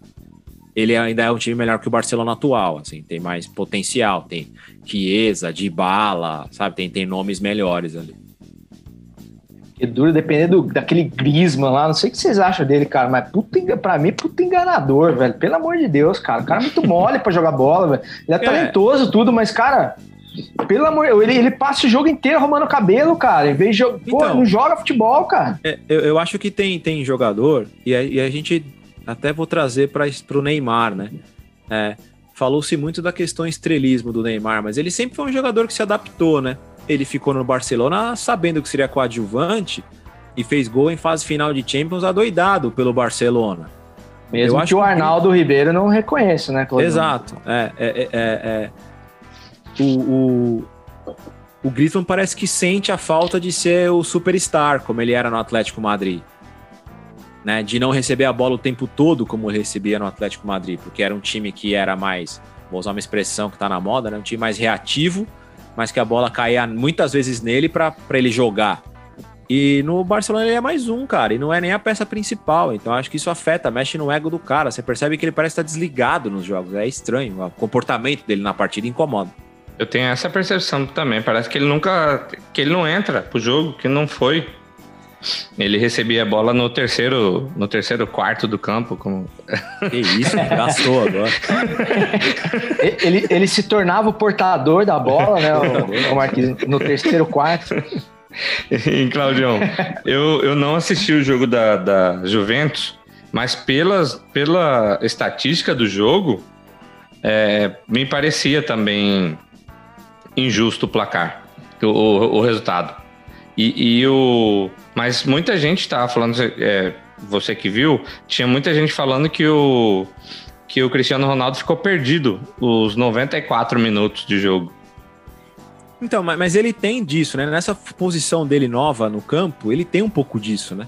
Speaker 2: ele ainda é um time melhor que o Barcelona atual, assim, tem mais potencial, tem Chiesa, Dybala, sabe, tem, tem nomes melhores ali.
Speaker 1: É duro depender do, daquele Griezmann lá. Não sei o que vocês acham dele, cara, mas puta, pra mim, puta enganador, velho. Pelo amor de Deus, cara. O cara é muito mole pra jogar bola, velho. Ele é, talentoso, tudo, mas, cara. Pelo amor, ele, ele passa o jogo inteiro arrumando o cabelo, cara. Em vez de jogar. Pô,
Speaker 2: Então.
Speaker 1: não joga futebol, cara.
Speaker 2: É, eu, eu acho que tem, tem jogador, e a, e a gente até vou trazer para o Neymar, né? É, Falou-se muito da questão estrelismo do Neymar, mas ele sempre foi um jogador que se adaptou, né? Ele ficou no Barcelona sabendo que seria coadjuvante e fez gol em fase final de Champions adoidado pelo Barcelona.
Speaker 1: Mesmo
Speaker 2: Eu
Speaker 1: que o
Speaker 2: que-
Speaker 1: Arnaldo Ribeiro não reconheça, né, Claudio?
Speaker 2: Exato. É, é, é, é, é. O, o, o Griezmann parece que sente a falta de ser o superstar, como ele era no Atlético Madrid. Né? De não receber a bola o tempo todo, como ele recebia no Atlético Madrid, porque era um time que era mais, vou usar uma expressão que tá na moda, né? um time mais reativo, mas que a bola caía muitas vezes nele para ele jogar. E no Barcelona ele é mais um, cara, e não é nem a peça principal. Então acho que isso afeta, mexe no ego do cara. Você percebe que ele parece estar desligado nos jogos. É estranho. O comportamento dele na partida incomoda.
Speaker 6: Eu tenho essa percepção também. Parece que ele nunca. que ele não entra pro jogo, que não foi. Ele recebia a bola no terceiro, no terceiro quarto do campo. Como...
Speaker 2: Que isso, gastou agora.
Speaker 1: Ele, ele se tornava o portador da bola, né, o, o Marquinhos, no terceiro quarto.
Speaker 6: E, Claudião, eu, eu não assisti o jogo da, da Juventus, mas pelas, pela estatística do jogo, é, me parecia também injusto o placar, o, o, o resultado. E, e o, mas muita gente estava falando, é, você que viu, tinha muita gente falando que o, que o Cristiano Ronaldo ficou perdido os 94 minutos de jogo.
Speaker 2: Então, mas, ele tem disso, né? Nessa posição dele nova no campo, ele tem um pouco disso, né?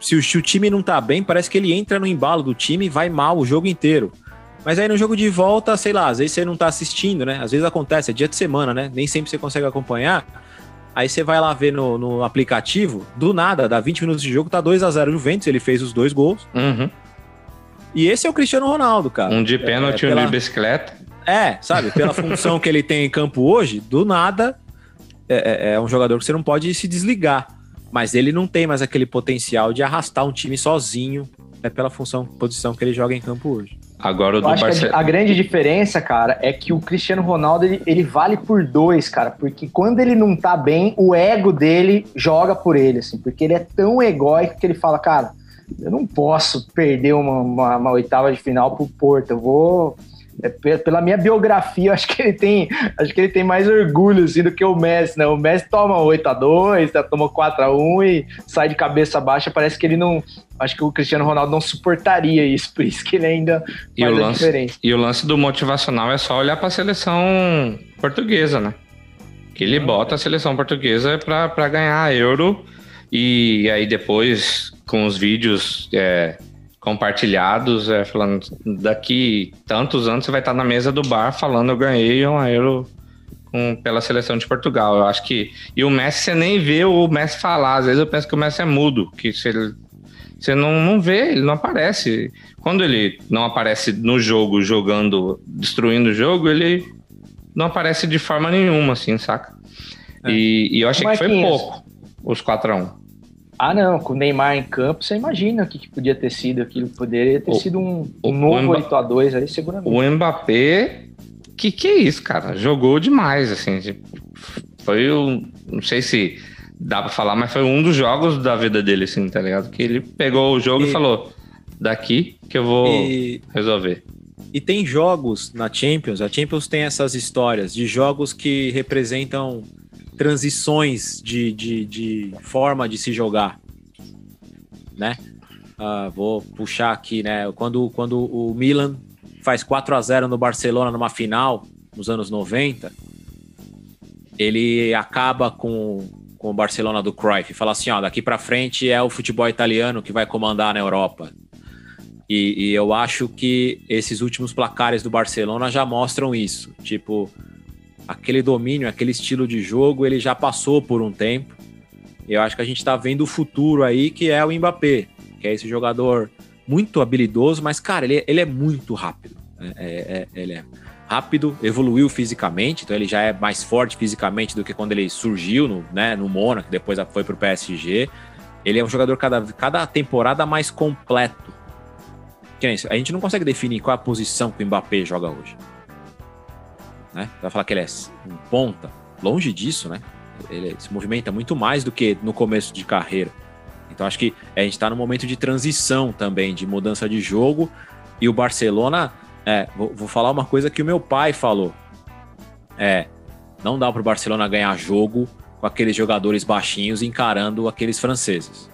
Speaker 2: Se o, se o time não tá bem, parece que ele entra no embalo do time e vai mal o jogo inteiro. Mas aí no jogo de volta, sei lá, às vezes você não tá assistindo, né? Às vezes acontece, é dia de semana, né? Nem sempre você consegue acompanhar. Aí você vai lá ver no, no aplicativo, do nada, dá 20 minutos de jogo, tá 2 a 0 Juventus, ele fez os dois gols.
Speaker 6: Uhum.
Speaker 2: E esse é o Cristiano Ronaldo, cara.
Speaker 6: Um de pênalti e
Speaker 2: É,
Speaker 6: um
Speaker 2: pela-
Speaker 6: de bicicleta.
Speaker 2: É, sabe? Pela função que ele tem em campo hoje, do nada é, é- é um jogador que você não pode se desligar. Mas ele não tem mais aquele potencial de arrastar um time sozinho. É pela função, posição que ele joga em campo hoje.
Speaker 6: Agora o
Speaker 1: Eu
Speaker 6: do
Speaker 1: acho que a,
Speaker 6: Barcelona.
Speaker 1: a grande diferença, cara, é que o Cristiano Ronaldo ele, ele vale por dois, cara, porque quando ele não tá bem, o ego dele joga por ele, assim, porque ele é tão egóico que ele fala, cara, eu não posso perder uma, uma- uma oitava de final pro Porto, eu vou
Speaker 7: pela minha biografia, acho que ele tem, acho que ele tem mais orgulho assim, do que o Messi, né? O Messi toma 8 a 2 tá, toma 4 a 1 e sai de cabeça baixa. Parece que ele não. Acho que o Cristiano Ronaldo não suportaria isso, por isso que ele ainda
Speaker 6: E o,
Speaker 7: faz
Speaker 6: lance,
Speaker 7: diferença.
Speaker 6: e o lance do motivacional é só olhar para a seleção portuguesa, né? Que ele bota a seleção portuguesa para ganhar a Euro e aí depois com os vídeos é, compartilhados, é, falando daqui tantos anos você vai estar na mesa do bar falando eu ganhei uma Euro com- pela seleção de Portugal. Eu acho que e o Messi você nem vê o Messi falar. Às vezes eu penso que o Messi é mudo, que se ele você não, não vê, ele não aparece. Quando ele não aparece no jogo, jogando, destruindo o jogo, ele não aparece de forma nenhuma, assim, saca? E, e eu achei que foi pouco, os 4x1.
Speaker 7: Ah, não, com o Neymar em campo, você imagina o que, que podia ter sido aquilo. Poderia ter
Speaker 6: O-
Speaker 7: sido um,
Speaker 6: o-
Speaker 7: um novo
Speaker 6: o Mba-
Speaker 7: 8 a 2 aí, seguramente.
Speaker 6: O Mbappé, que que é isso, cara? Jogou demais, assim. tipo, Foi um. Não sei se dá pra falar, mas foi um dos jogos da vida dele, assim, tá ligado? Que ele pegou o jogo e,
Speaker 2: E-
Speaker 6: falou: daqui que eu vou
Speaker 2: E,
Speaker 6: resolver.
Speaker 2: e tem jogos na Champions, a Champions tem essas histórias de jogos que representam transições de, de, de forma de se jogar, né? Ah, vou puxar aqui, né? Quando, quando o Milan faz 4 a 0 no Barcelona numa final, nos anos 90, ele acaba com, com o Barcelona do Cruyff. Fala assim, ó, daqui pra frente é o futebol italiano que vai comandar na Europa. E, e eu acho que esses últimos placares do Barcelona já mostram isso. Tipo, aquele domínio, aquele estilo de jogo, ele já passou por um tempo. Eu acho que a gente tá vendo o futuro aí, que é o Mbappé, que é esse jogador muito habilidoso, mas, cara, ele, ele é muito rápido. É, é- é- ele é rápido, evoluiu fisicamente, então ele já é mais forte fisicamente do que quando ele surgiu no, né, no Mônaco, depois foi pro PSG. Ele é um jogador cada, cada temporada mais completo. A gente não consegue definir qual é a posição que o Mbappé joga hoje. Né? Vai falar que ele é um ponta. Longe disso, né? Ele se movimenta muito mais do que no começo de carreira. Então acho que a gente está num momento de transição também, de mudança de jogo. E o Barcelona, é, vou, vou falar uma coisa que o meu pai falou. É, não dá para o Barcelona ganhar jogo com aqueles jogadores baixinhos encarando aqueles franceses.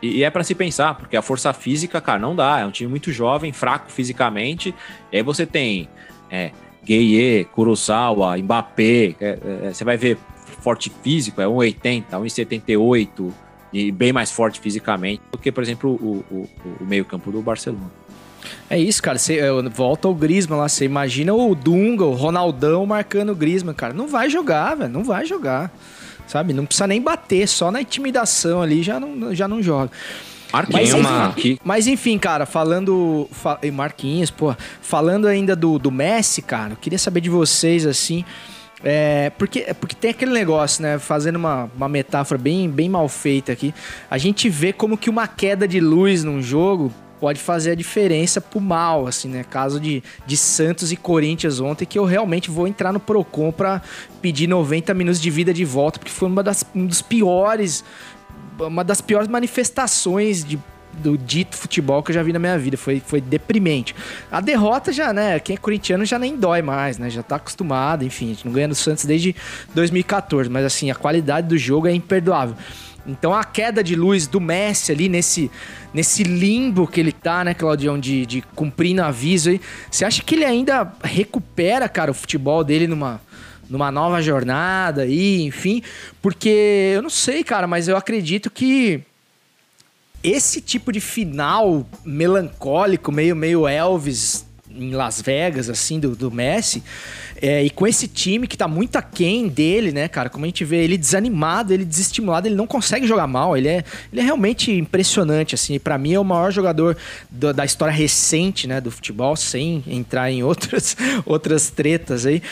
Speaker 2: E, e é para se pensar, porque a força física, cara, não dá. É um time muito jovem, fraco fisicamente. E aí você tem é, Gueye, Kurosawa, Mbappé. é, é, você vai ver forte físico, é 1,80, 1,78 e bem mais forte fisicamente do que, por exemplo, o, o, o meio-campo do Barcelona.
Speaker 1: É isso, cara. Você, volta o Griezmann lá. Você imagina o Dunga, o Ronaldão marcando o Griezmann, cara. Não vai jogar, velho. Não vai jogar. Sabe? Não precisa nem bater. Só na intimidação ali já não, já não joga.
Speaker 2: Marquinhos,
Speaker 6: uma-
Speaker 2: aqui,
Speaker 1: Mas enfim, cara, falando. Fa Marquinhos, pô. Falando ainda do, do Messi, cara, eu queria saber de vocês, assim. É, porque, é porque tem aquele negócio, né? Fazendo uma, uma metáfora bem, bem mal feita aqui. A gente vê como que uma queda de luz num jogo pode fazer a diferença pro mal, assim, né? Caso de, de Santos e Corinthians ontem, que eu realmente vou entrar no Procon pra pedir 90 minutos de vida de volta, porque foi uma das, um dos piores uma das piores manifestações de, do dito futebol que eu já vi na minha vida. Foi, foi deprimente. A derrota já, né? Quem é corintiano já nem dói mais, né? Já tá acostumado, enfim. A gente não ganha do Santos desde 2014. Mas assim, a qualidade do jogo é imperdoável. Então a queda de luz do Messi ali nesse, nesse limbo que ele tá, né, Claudião, de, de cumprindo aviso aí. Você acha que ele ainda recupera, cara, o futebol dele numa, numa nova jornada aí, enfim? Porque eu não sei, cara, mas eu acredito que esse tipo de final melancólico, meio, meio Elvis em Las Vegas, assim, do, do Messi, é, e com esse time que tá muito aquém dele, né, cara? Como a gente vê ele desanimado, ele desestimulado, ele não consegue jogar mal, ele é, ele é realmente impressionante, assim, pra mim é o maior jogador do- da história recente, né, do futebol, sem entrar em outras, outras tretas aí.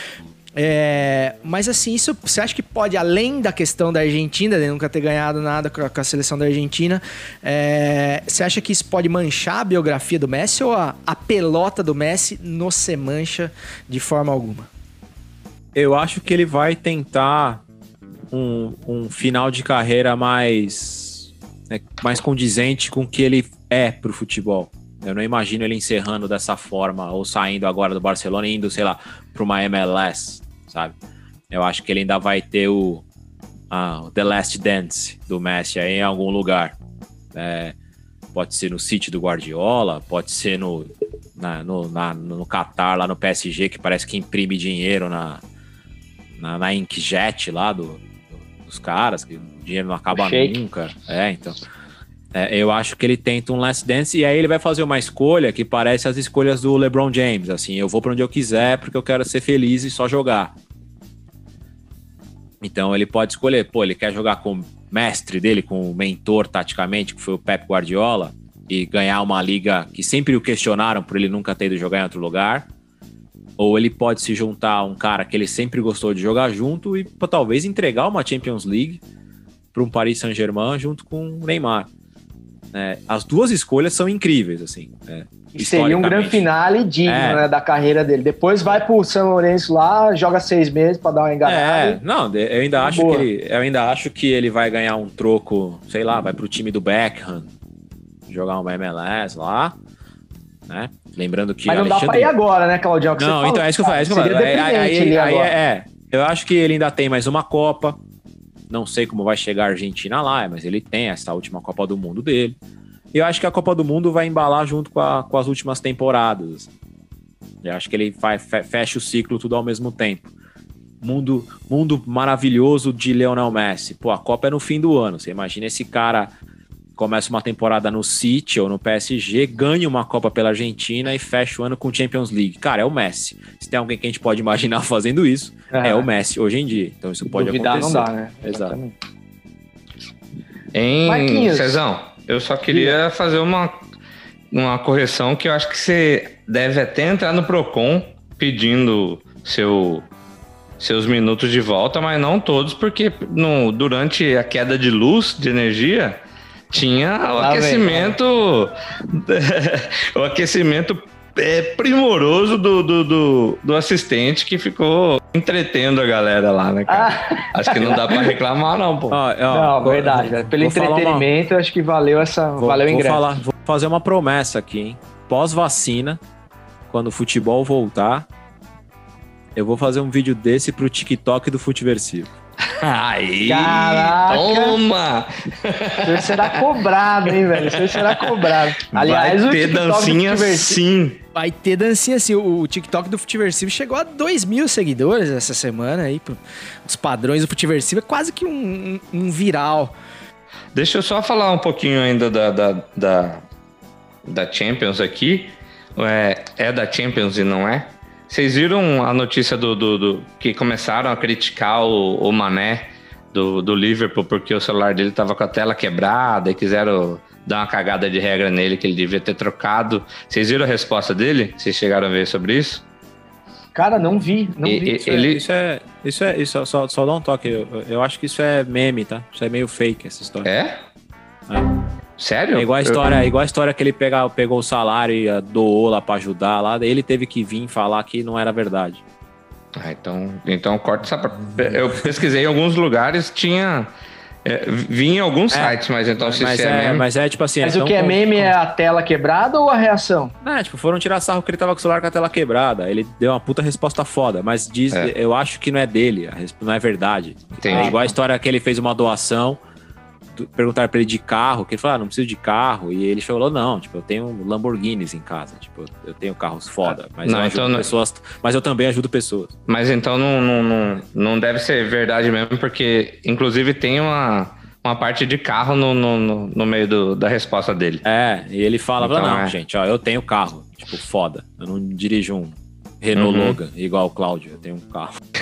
Speaker 1: É, mas assim, isso você acha que pode, além da questão da Argentina, de nunca ter ganhado nada com a, com a seleção da Argentina, é, você acha que isso pode manchar a biografia do Messi ou a, a pelota do Messi não se mancha de forma alguma?
Speaker 2: eu acho que ele vai tentar um, um final de carreira mais, né, mais condizente com o que ele é pro futebol. Eu não imagino ele encerrando dessa forma ou saindo agora do Barcelona e indo, sei lá, para uma MLS, sabe? Eu acho que ele ainda vai ter o, ah, o The Last Dance do Messi aí em algum lugar. É, pode ser no City do Guardiola, pode ser no, na, no, na, no Qatar, lá no PSG, que parece que imprime dinheiro na, na, na Inkjet lá do, do- dos caras, que o dinheiro não acaba nunca. É, então. É, eu acho que ele tenta um Last Dance e aí ele vai fazer uma escolha que parece as escolhas do LeBron James. Assim, eu vou para onde eu quiser porque eu quero ser feliz e só jogar. Então ele pode escolher, pô, ele quer jogar com o mestre dele, com o mentor taticamente, que foi o Pep Guardiola, e ganhar uma liga que sempre o questionaram por ele nunca ter ido jogar em outro lugar. Ou ele pode se juntar a um cara que ele sempre gostou de jogar junto e pô, talvez entregar uma Champions League para um Paris Saint-Germain junto com o Neymar. É, as duas escolhas são incríveis, assim. é,
Speaker 7: E seria um grande finale digno
Speaker 2: É.
Speaker 7: né, da carreira dele. Depois vai pro São Lourenço lá, joga seis meses pra dar uma enganada.
Speaker 2: É, não, eu ainda acho
Speaker 7: Boa.
Speaker 2: que ele, eu ainda acho que ele vai ganhar um troco, sei lá, vai pro time do Beckham, jogar uma MLS lá, né? Lembrando que
Speaker 7: Mas não dá pra
Speaker 2: Alexandre-
Speaker 7: ir agora, né, Claudião?
Speaker 2: Não,
Speaker 7: falou,
Speaker 2: então é isso que eu falo, é isso que eu. Aí, aí- aí
Speaker 7: agora.
Speaker 2: é, é. eu acho que ele ainda tem mais uma Copa. Não sei como vai chegar a Argentina lá, mas ele tem essa última Copa do Mundo dele. E eu acho que a Copa do Mundo vai embalar junto com, a- com as últimas temporadas. Eu acho que ele vai, fe- fecha o ciclo tudo ao mesmo tempo. Mundo, mundo maravilhoso de Lionel Messi. Pô, a Copa é no fim do ano. Você imagina esse cara começa uma temporada no City ou no PSG, ganha uma Copa pela Argentina e fecha o ano com Champions League. Cara, é o Messi. Se tem alguém que a gente pode imaginar fazendo isso, é, o Messi hoje em dia. Então isso pode
Speaker 7: Duvidar
Speaker 2: acontecer.
Speaker 7: não dá, né?
Speaker 2: Exato.
Speaker 7: Exatamente.
Speaker 6: Hein,
Speaker 7: Marquinhos.
Speaker 6: Cezão, eu só queria fazer uma, uma correção que eu acho que você deve até entrar no Procon pedindo seu, seus minutos de volta, mas não todos, porque no, durante a queda de luz, de energia, tinha o aquecimento. o aquecimento é, primoroso do, do, do, do assistente que ficou entretendo a galera lá, né, cara?
Speaker 7: Ah,
Speaker 6: Acho que não dá pra reclamar, não, pô.
Speaker 2: Ó, ó,
Speaker 7: não,
Speaker 2: vou-
Speaker 7: verdade,
Speaker 2: vou-.
Speaker 7: Pelo
Speaker 2: vou uma-
Speaker 7: entretenimento, eu acho que valeu essa.
Speaker 2: Vou,
Speaker 7: valeu o
Speaker 2: vou
Speaker 7: ingresso.
Speaker 2: falar, vou fazer uma promessa aqui, hein? Pós-vacina, quando o futebol voltar, eu vou fazer um vídeo desse pro TikTok do Futeversivo.
Speaker 6: Aí!
Speaker 7: Caraca!
Speaker 6: Toma!
Speaker 7: Isso será cobrado, hein, velho? Isso será cobrado. Aliás,
Speaker 6: Vai
Speaker 7: o
Speaker 6: ter
Speaker 7: TikTok do
Speaker 6: dancinha sim.
Speaker 1: Vai ter dancinha assim. O TikTok do Futiversivo chegou a 2 mil seguidores essa semana aí. Os padrões do Futiversivo é quase que um, um- um viral.
Speaker 6: Deixa eu só falar um pouquinho ainda da, da, da, da Champions aqui. É, é da Champions e não é? Vocês viram a notícia do, do, do- que começaram a criticar o, o Mané do, do Liverpool porque o celular dele tava com a tela quebrada e quiseram dar uma cagada de regra nele que ele devia ter trocado. Vocês viram a resposta dele? Vocês chegaram a ver sobre isso?
Speaker 7: Cara, não vi, não
Speaker 6: E-
Speaker 7: vi.
Speaker 2: Isso
Speaker 6: ele,
Speaker 2: é, isso é, isso é, isso é- só, só dá um toque. Eu, eu acho que isso é meme, tá? Isso é meio fake essa história.
Speaker 6: É?
Speaker 2: É.
Speaker 6: Sério?
Speaker 2: É igual a
Speaker 6: Eu-
Speaker 2: história, igual a história que ele pega, pegou o salário e ah, doou lá pra ajudar lá, daí ele teve que vir falar que não era verdade.
Speaker 6: Ah, então, então corta essa. parte. Eu pesquisei em alguns lugares, tinha. É, vi em alguns
Speaker 2: É,
Speaker 6: sites, mas então se
Speaker 2: mas,
Speaker 6: é,
Speaker 2: é,
Speaker 6: meme-
Speaker 2: mas é tipo assim.
Speaker 7: Mas
Speaker 2: eles
Speaker 7: o que é
Speaker 2: com-
Speaker 7: meme é a tela quebrada ou a reação?
Speaker 2: É, tipo, foram tirar sarro que ele tava com o celular com a tela quebrada. Ele deu uma puta resposta foda, mas diz,
Speaker 6: É.
Speaker 2: eu acho que não é dele, não é verdade.
Speaker 6: Entendi.
Speaker 2: É igual a história que ele fez uma doação, do- perguntaram pra ele de carro, que ele falou, ah, não preciso de carro, e ele falou, não, tipo, eu tenho Lamborghinis em casa, tipo, eu tenho carros foda, mas
Speaker 6: Não,
Speaker 2: eu ajudo
Speaker 6: então não-
Speaker 2: pessoas, mas eu também ajudo pessoas.
Speaker 6: Mas então não, não, não, não deve ser verdade mesmo, porque inclusive tem uma, uma parte de carro no, no, no, no meio do- da resposta dele.
Speaker 2: É, e ele fala,
Speaker 6: Então,
Speaker 2: não,
Speaker 6: é.
Speaker 2: gente, ó, eu tenho carro, tipo, foda, eu não dirijo um Renault
Speaker 6: Uhum.
Speaker 2: Logan, igual o Cláudio, eu tenho um carro.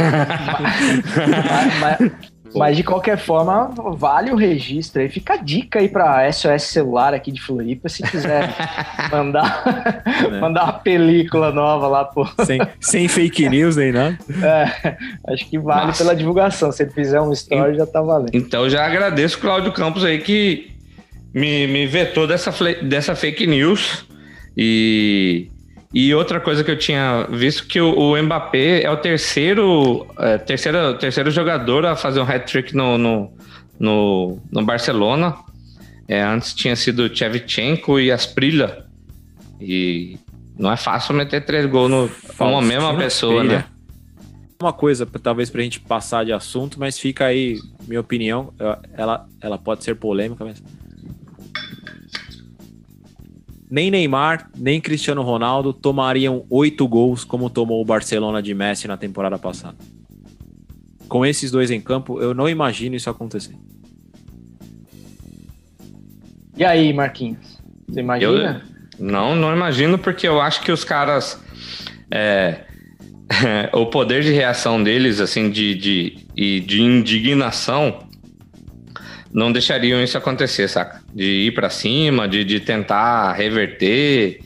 Speaker 7: mas, mas- mas de qualquer forma, vale o registro aí. Fica a dica aí pra SOS Celular aqui de Floripa, se quiser mandar,
Speaker 2: É.
Speaker 7: mandar uma película nova lá, pô.
Speaker 2: sem, sem fake news nem nada.
Speaker 7: É, acho que vale
Speaker 6: Massa.
Speaker 7: pela divulgação. Se ele fizer um story, já tá valendo.
Speaker 6: Então já agradeço o Cláudio Campos aí que me, me vetou dessa, dessa fake news. E, e outra coisa que eu tinha visto que o, o Mbappé é o terceiro, é, terceiro, terceiro jogador a fazer um hat-trick no, no, no, no Barcelona. É, antes tinha sido Shevchenko e Asprilla. E não é fácil meter três gols no, com uma mesma pessoa,
Speaker 2: Pereira.
Speaker 6: né?
Speaker 2: Uma coisa, talvez pra gente passar de assunto, mas fica aí, minha opinião, ela, ela pode ser polêmica, mas. Nem Neymar, nem Cristiano Ronaldo tomariam oito gols como tomou o Barcelona de Messi na temporada passada. Com esses dois em campo, eu não imagino isso acontecer.
Speaker 7: E aí, Marquinhos? Você imagina?
Speaker 6: Não, não imagino, porque eu acho que os caras. é, o poder de reação deles, assim, de, de, e de indignação, não deixariam isso acontecer, saca? De ir pra cima, de, de tentar reverter,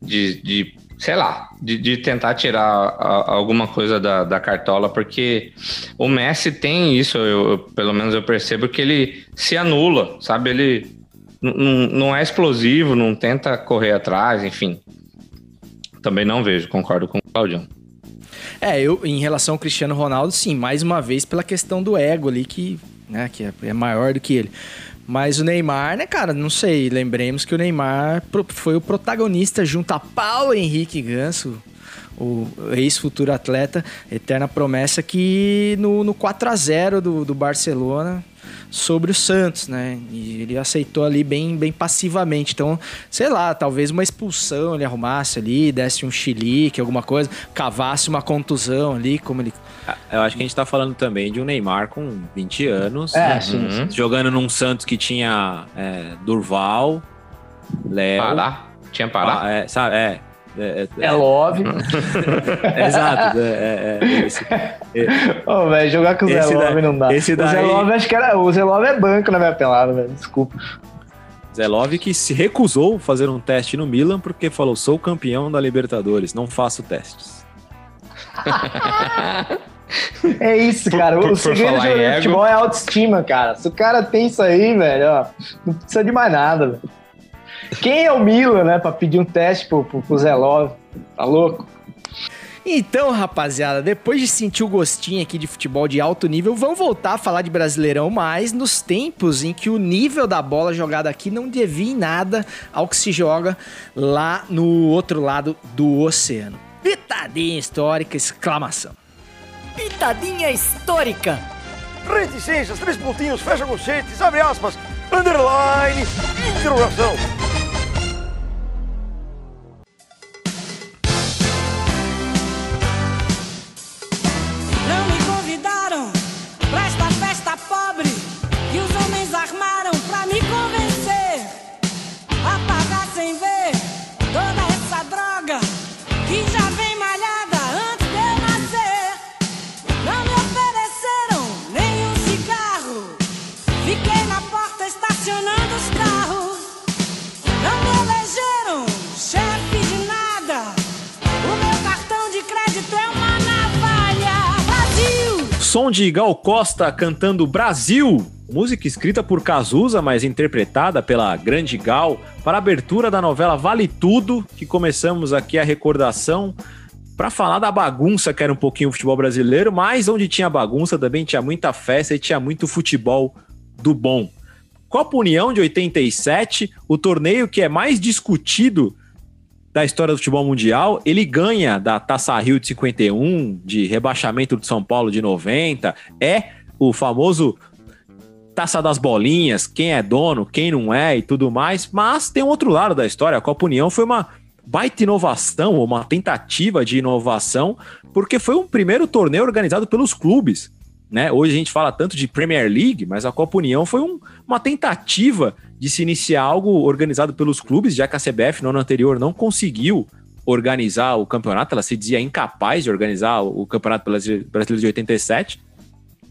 Speaker 6: de, de sei lá, de, de tentar tirar a- alguma coisa da, da cartola, porque o Messi tem isso, eu, eu- pelo menos eu percebo que ele se anula, sabe? Ele não é explosivo, não tenta correr atrás, enfim. Também não vejo, concordo com o Claudião.
Speaker 1: É, eu, em relação ao Cristiano Ronaldo, sim, mais uma vez pela questão do ego ali, que, né, que é, é maior do que ele. Mas o Neymar, né, cara, não sei, lembremos que o Neymar foi o protagonista junto a Paulo Henrique Ganso, o ex-futuro atleta, eterna promessa que no, no 4 a 0 do, do Barcelona sobre o Santos, né? E ele aceitou ali bem, bem passivamente. Então, sei lá, talvez uma expulsão ele arrumasse ali, desse um chilique, alguma coisa, cavasse uma contusão ali, como ele.
Speaker 2: Eu acho que a gente tá falando também de um Neymar com 20 anos,
Speaker 7: É,
Speaker 2: né?
Speaker 7: sim, sim.
Speaker 2: jogando num Santos que tinha é, Durval, Léo.
Speaker 6: Pará? Tinha Pará?
Speaker 2: Ah, é, sabe, é. É, é-
Speaker 7: É love.
Speaker 2: é, exato. É, é, é, esse,
Speaker 7: Ô, velho, jogar com o Zé Love
Speaker 2: daí-
Speaker 7: não dá.
Speaker 2: esse
Speaker 7: O Zé
Speaker 2: daí-
Speaker 7: Love, acho que era. O Zé Love é banco na minha pelada, velho. Desculpa.
Speaker 2: Zé Love que se recusou fazer um teste no Milan porque falou: sou campeão da Libertadores, não faço testes.
Speaker 7: É isso,
Speaker 6: Por-
Speaker 7: cara.
Speaker 6: por-
Speaker 7: o segredo de
Speaker 6: ego.
Speaker 7: futebol é autoestima, cara. Se o cara tem isso aí, velho, ó, não precisa de mais nada, velho. Quem é o Milan, né, pra pedir um teste pro, pro, pro Zé Love? Tá louco?
Speaker 1: Então, rapaziada, depois de sentir o gostinho aqui de futebol de alto nível, vamos voltar a falar de Brasileirão, mas nos tempos em que o nível da bola jogada aqui não devia em nada ao que se joga lá no outro lado do oceano. Pitadinha histórica, exclamação.
Speaker 8: Pitadinha histórica.
Speaker 9: Reticências, três pontinhos, fecha conchetes, abre aspas, underline, interrogação.
Speaker 2: Som de Gal Costa cantando Brasil, música escrita por Cazuza, mas interpretada pela Grande Gal, para a abertura da novela Vale Tudo, que começamos aqui a recordação para falar da bagunça que era um pouquinho o futebol brasileiro, mas onde tinha bagunça também tinha muita festa e tinha muito futebol do bom. Copa União de 87, o torneio que é mais discutido da história do futebol mundial, ele ganha da Taça Rio de 51, de rebaixamento do São Paulo de 90, é o famoso Taça das Bolinhas, quem é dono, quem não é e tudo mais, mas tem um outro lado da história, a Copa União foi uma baita inovação, uma tentativa de inovação, porque foi um primeiro torneio organizado pelos clubes, né? Hoje a gente fala tanto de Premier League, mas a Copa União foi um- uma tentativa de se iniciar algo organizado pelos clubes, já que a CBF no ano anterior não conseguiu organizar o campeonato, ela se dizia incapaz de organizar o Campeonato Brasile- Brasileiro de 87.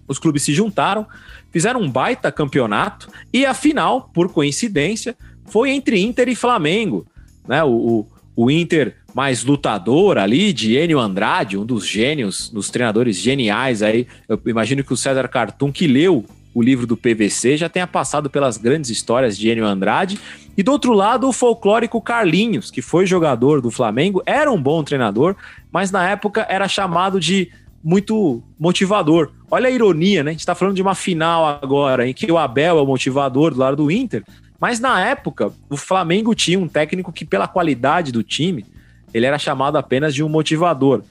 Speaker 2: Os clubes se juntaram, fizeram um baita campeonato e a final, por coincidência, foi entre Inter e Flamengo, né? O, o, o Inter mais lutador ali, de Enio Andrade, um dos gênios, dos treinadores geniais aí. Eu imagino que o César Cartum, que leu o livro do PVC, já tenha passado pelas grandes histórias de Enio Andrade. E do outro lado, o folclórico Carlinhos, que foi jogador do Flamengo, era um bom treinador, mas na época era chamado de muito motivador. Olha a ironia, né? A gente tá falando de uma final agora em que o Abel é o motivador do lado do Inter Mas na época, o Flamengo tinha um técnico que, pela qualidade do time, ele era chamado apenas de um motivador.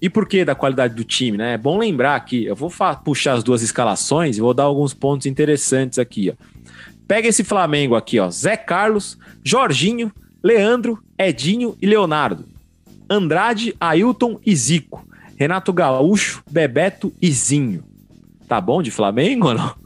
Speaker 2: E por que da qualidade do time, né? É bom lembrar aqui, eu vou puxar as duas escalações e vou dar alguns pontos interessantes aqui, ó. Pega esse Flamengo aqui, ó. Zé Carlos, Jorginho, Leandro, Edinho e Leonardo. Andrade, Ailton e Zico. Renato Gaúcho, Bebeto e Zinho. Tá bom de Flamengo ou não?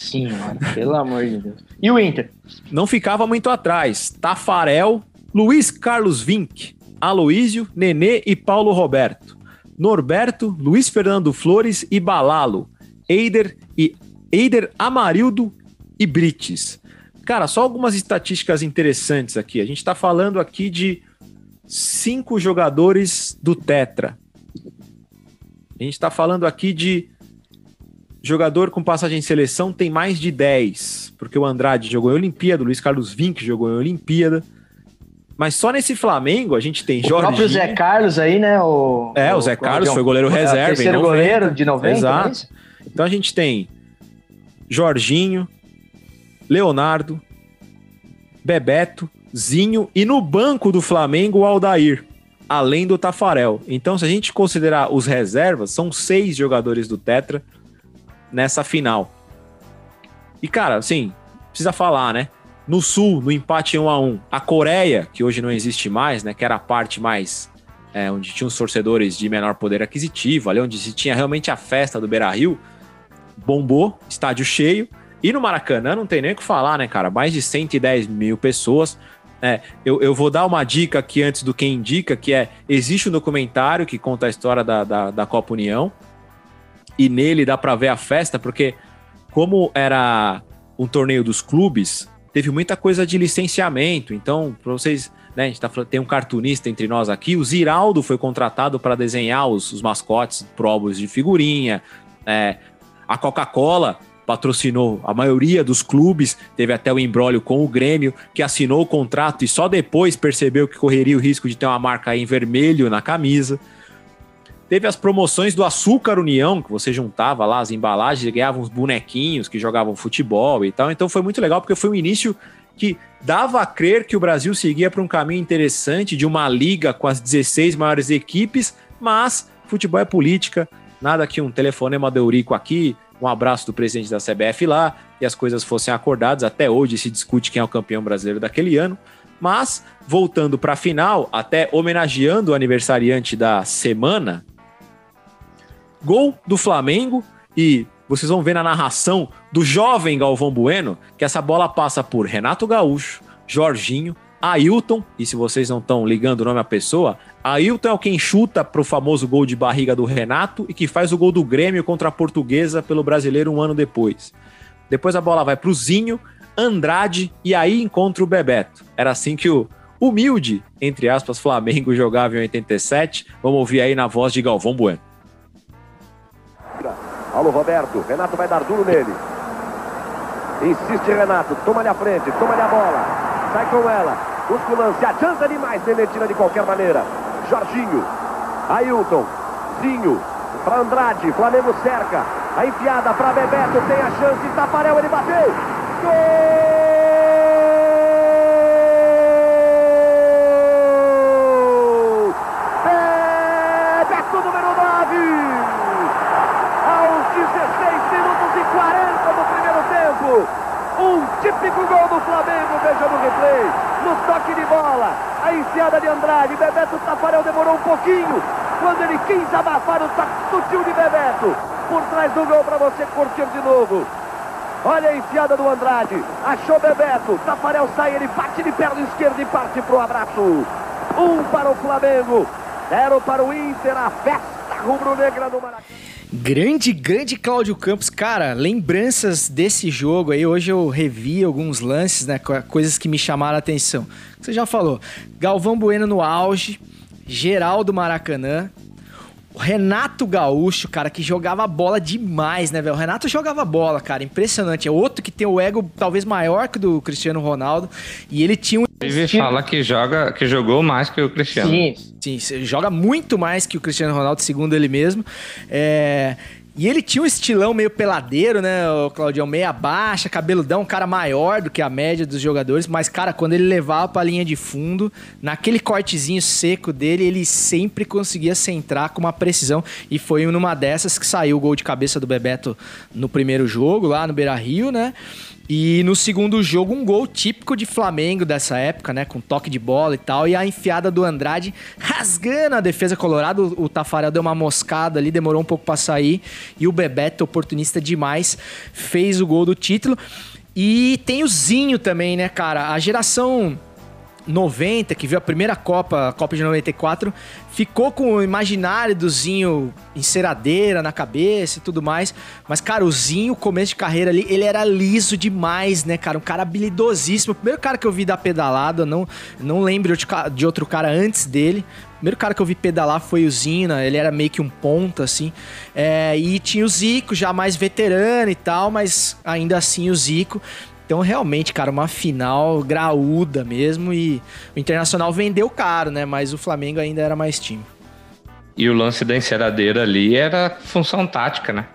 Speaker 7: Senhora, pelo amor de Deus. E o Inter?
Speaker 2: Não ficava muito atrás. Tafarel, Luiz Carlos Vinck, Aloísio, Nenê e Paulo Roberto. Norberto, Luiz Fernando Flores e Balalo. Eider e Eider Amarildo e Brites. Cara, só algumas estatísticas interessantes aqui. A gente está falando aqui de cinco jogadores do Tetra. A gente está falando aqui de jogador com passagem em seleção tem mais de 10, porque o Andrade jogou em Olimpíada, o Luiz Carlos Vinck jogou em Olimpíada. Mas só nesse Flamengo a gente tem
Speaker 7: Jorge. O próprio Zé Carlos aí, né? O,
Speaker 2: é, o Zé Carlos foi goleiro é, reserva.
Speaker 7: Terceiro goleiro de 90.
Speaker 2: Exato. Então a gente tem Jorginho, Leonardo, Bebeto, Zinho e no banco do Flamengo o Aldair, além do Tafarel. Então, se a gente considerar os reservas, são seis jogadores do Tetra nessa final. E, cara, assim, precisa falar, né? No Sul, no empate 1 a 1 a Coreia, que hoje não existe mais, né? Que era a parte mais. É, onde tinha os torcedores de menor poder aquisitivo, ali onde se tinha realmente a festa do Beira Rio, bombou, estádio cheio. E no Maracanã não tem nem o que falar, né, cara? Mais de 110 mil pessoas. É, eu, eu vou dar uma dica aqui antes do quem indica, que é: existe um documentário que conta a história da, da, da Copa União, e nele dá para ver a festa, porque como era um torneio dos clubes, teve muita coisa de licenciamento. Então, para vocês, né, a gente tá tem um cartunista entre nós aqui, o Ziraldo foi contratado para desenhar os, os mascotes probos de figurinha. É, a Coca-Cola patrocinou a maioria dos clubes, teve até o embrólio com o Grêmio, que assinou o contrato e só depois percebeu que correria o risco de ter uma marca em vermelho na camisa. Teve as promoções do Açúcar União, que você juntava lá as embalagens e ganhava uns bonequinhos que jogavam futebol e tal. Então foi muito legal porque foi um início que dava a crer que o Brasil seguia para um caminho interessante de uma liga com as 16 maiores equipes, mas futebol é política, nada que um telefonema de Eurico aqui, um abraço do presidente da CBF lá, e as coisas fossem acordadas. Até hoje se discute quem é o campeão brasileiro daquele ano. Mas, voltando para a final, até homenageando o aniversariante da semana, Gol do Flamengo e vocês vão ver na narração do jovem Galvão Bueno que essa bola passa por Renato Gaúcho, Jorginho, Ailton, e se vocês não estão ligando o nome à pessoa, Ailton é o quem chuta para o famoso gol de barriga do Renato e que faz o gol do Grêmio contra a Portuguesa pelo Brasileiro um ano depois. Depois a bola vai para o Zinho, Andrade e aí encontra o Bebeto. Era assim que o humilde, entre aspas, Flamengo jogava em 87. Vamos ouvir aí na voz de Galvão Bueno.
Speaker 10: Paulo Roberto, Renato vai dar duro nele. Insiste Renato, toma-lhe a frente, toma-lhe a bola. Sai com ela, busca o lance, adianta demais, tira de qualquer maneira. Jorginho, Ailton, Zinho, para Andrade, Flamengo cerca. A enfiada para Bebeto, tem a chance, Taparel, ele bateu. Gol! Um típico gol do Flamengo, veja no replay. No toque de bola, a enfiada de Andrade. Bebeto Tafarel pouquinho. Quando ele quis abafar o toque sutil de Bebeto. Por trás do gol para você curtir de novo. Olha a enfiada do Andrade. Achou Bebeto. Tafarel sai, ele bate de perna esquerda e parte para o abraço. Um para o Flamengo. Zero para o Inter. A festa rubro-negra no Maracanã.
Speaker 1: Grande, grande Cláudio Campos. Cara, lembranças desse jogo aí. Hoje eu revi alguns lances, né? Coisas que me chamaram a atenção. Você já falou. Galvão Bueno no auge. Geraldo Maracanã. O Renato Gaúcho, cara, que jogava bola demais, né, velho? O Renato jogava bola, cara, impressionante. É outro que tem o ego talvez maior que o do Cristiano Ronaldo. E ele tinha um.
Speaker 6: Ele fala que, joga, que jogou mais que o Cristiano.
Speaker 1: Sim, sim, joga muito mais que o Cristiano Ronaldo, segundo ele mesmo. É. E ele tinha um estilão meio peladeiro, né, o Claudião? Meia baixa, cabeludão, um cara maior do que a média dos jogadores. Mas, cara, quando ele levava pra linha de fundo, naquele cortezinho seco dele, ele sempre conseguia centrar com uma precisão. E foi numa dessas que saiu o gol de cabeça do Bebeto no primeiro jogo, lá no Beira Rio, né? E no segundo jogo, um gol típico de Flamengo dessa época, né? Com toque de bola e tal. E a enfiada do Andrade rasgando a defesa colorada. O Tafarel deu uma moscada ali, demorou um pouco pra sair. E o Bebeto, oportunista demais, fez o gol do título. E tem o Zinho também, né, cara? A geração 90, que viu a primeira Copa, a Copa de 94, ficou com o imaginário do Zinho enceradeira na cabeça e tudo mais. Mas, cara, o Zinho, começo de carreira ali, ele era liso demais, né, cara? Um cara habilidosíssimo. O primeiro cara que eu vi dar pedalada, não, não lembro de, outro cara antes dele. O primeiro cara que eu vi pedalar foi o Zina, ele era meio que um ponta, assim. É, e tinha o Zico, já mais veterano e tal, mas ainda assim o Zico. Então, realmente, cara, uma final graúda mesmo. E o Internacional vendeu caro, né? Mas o Flamengo ainda era mais time.
Speaker 6: E o lance da enceradeira ali era função tática, né?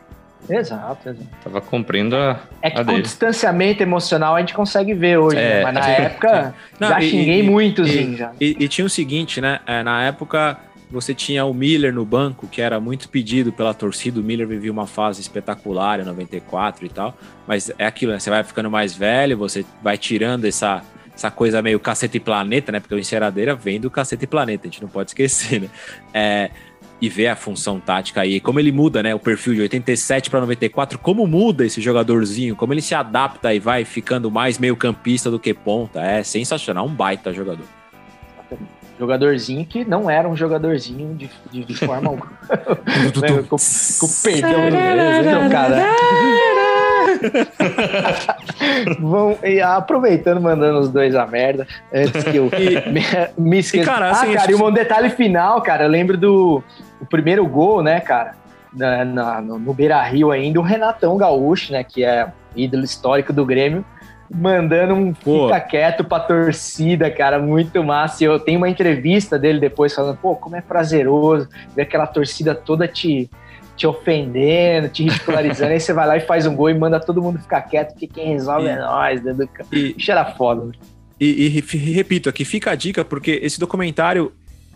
Speaker 7: Exato, exato.
Speaker 6: Tava cumprindo a,
Speaker 7: É que
Speaker 6: a
Speaker 7: com
Speaker 6: dele.
Speaker 7: distanciamento emocional a gente consegue ver hoje, né?
Speaker 2: É,
Speaker 7: mas na época
Speaker 2: Não,
Speaker 7: já
Speaker 2: e-
Speaker 7: xinguei
Speaker 2: e-
Speaker 7: muito o
Speaker 2: e-
Speaker 7: Zinho já.
Speaker 2: E, e tinha o seguinte, né? É, na época você tinha o Miller no banco, que era muito pedido pela torcida. O Miller vivia uma fase espetacular em 94 e tal. Mas é aquilo, né? Você vai ficando mais velho, você vai tirando essa, essa coisa meio cacete e planeta, né? Porque o enceradeira vem do cacete e planeta, a gente não pode esquecer, né? É, e ver a função tática aí, como ele muda, né? O perfil de 87 para 94, como muda esse jogadorzinho, como ele se adapta e vai ficando mais meio campista do que ponta. É sensacional, um baita jogador.
Speaker 7: Jogadorzinho que não era um jogadorzinho de, de, de forma alguma. Né, com, com perdão do trocado. Vão, e aproveitando, mandando os dois a merda, antes que eu me, me esqueça.
Speaker 2: e, cara,
Speaker 7: ah,
Speaker 2: assim,
Speaker 7: cara, e um detalhe final, cara, eu lembro do o primeiro gol, né, cara, na, na- no, no Beira Rio ainda, o Renatão Gaúcho, né, que é ídolo histórico do Grêmio, mandando um
Speaker 2: Pô.
Speaker 7: fica quieto pra torcida, cara, muito massa. E eu tenho uma entrevista dele depois falando, pô, como é prazeroso ver aquela torcida toda te, te ofendendo, te ridicularizando, aí você vai lá e faz um gol e manda todo mundo ficar quieto, porque quem resolve é nós, né, do.
Speaker 2: E-
Speaker 7: Isso era foda.
Speaker 2: E, e re- repito, aqui fica a dica, porque esse documentário,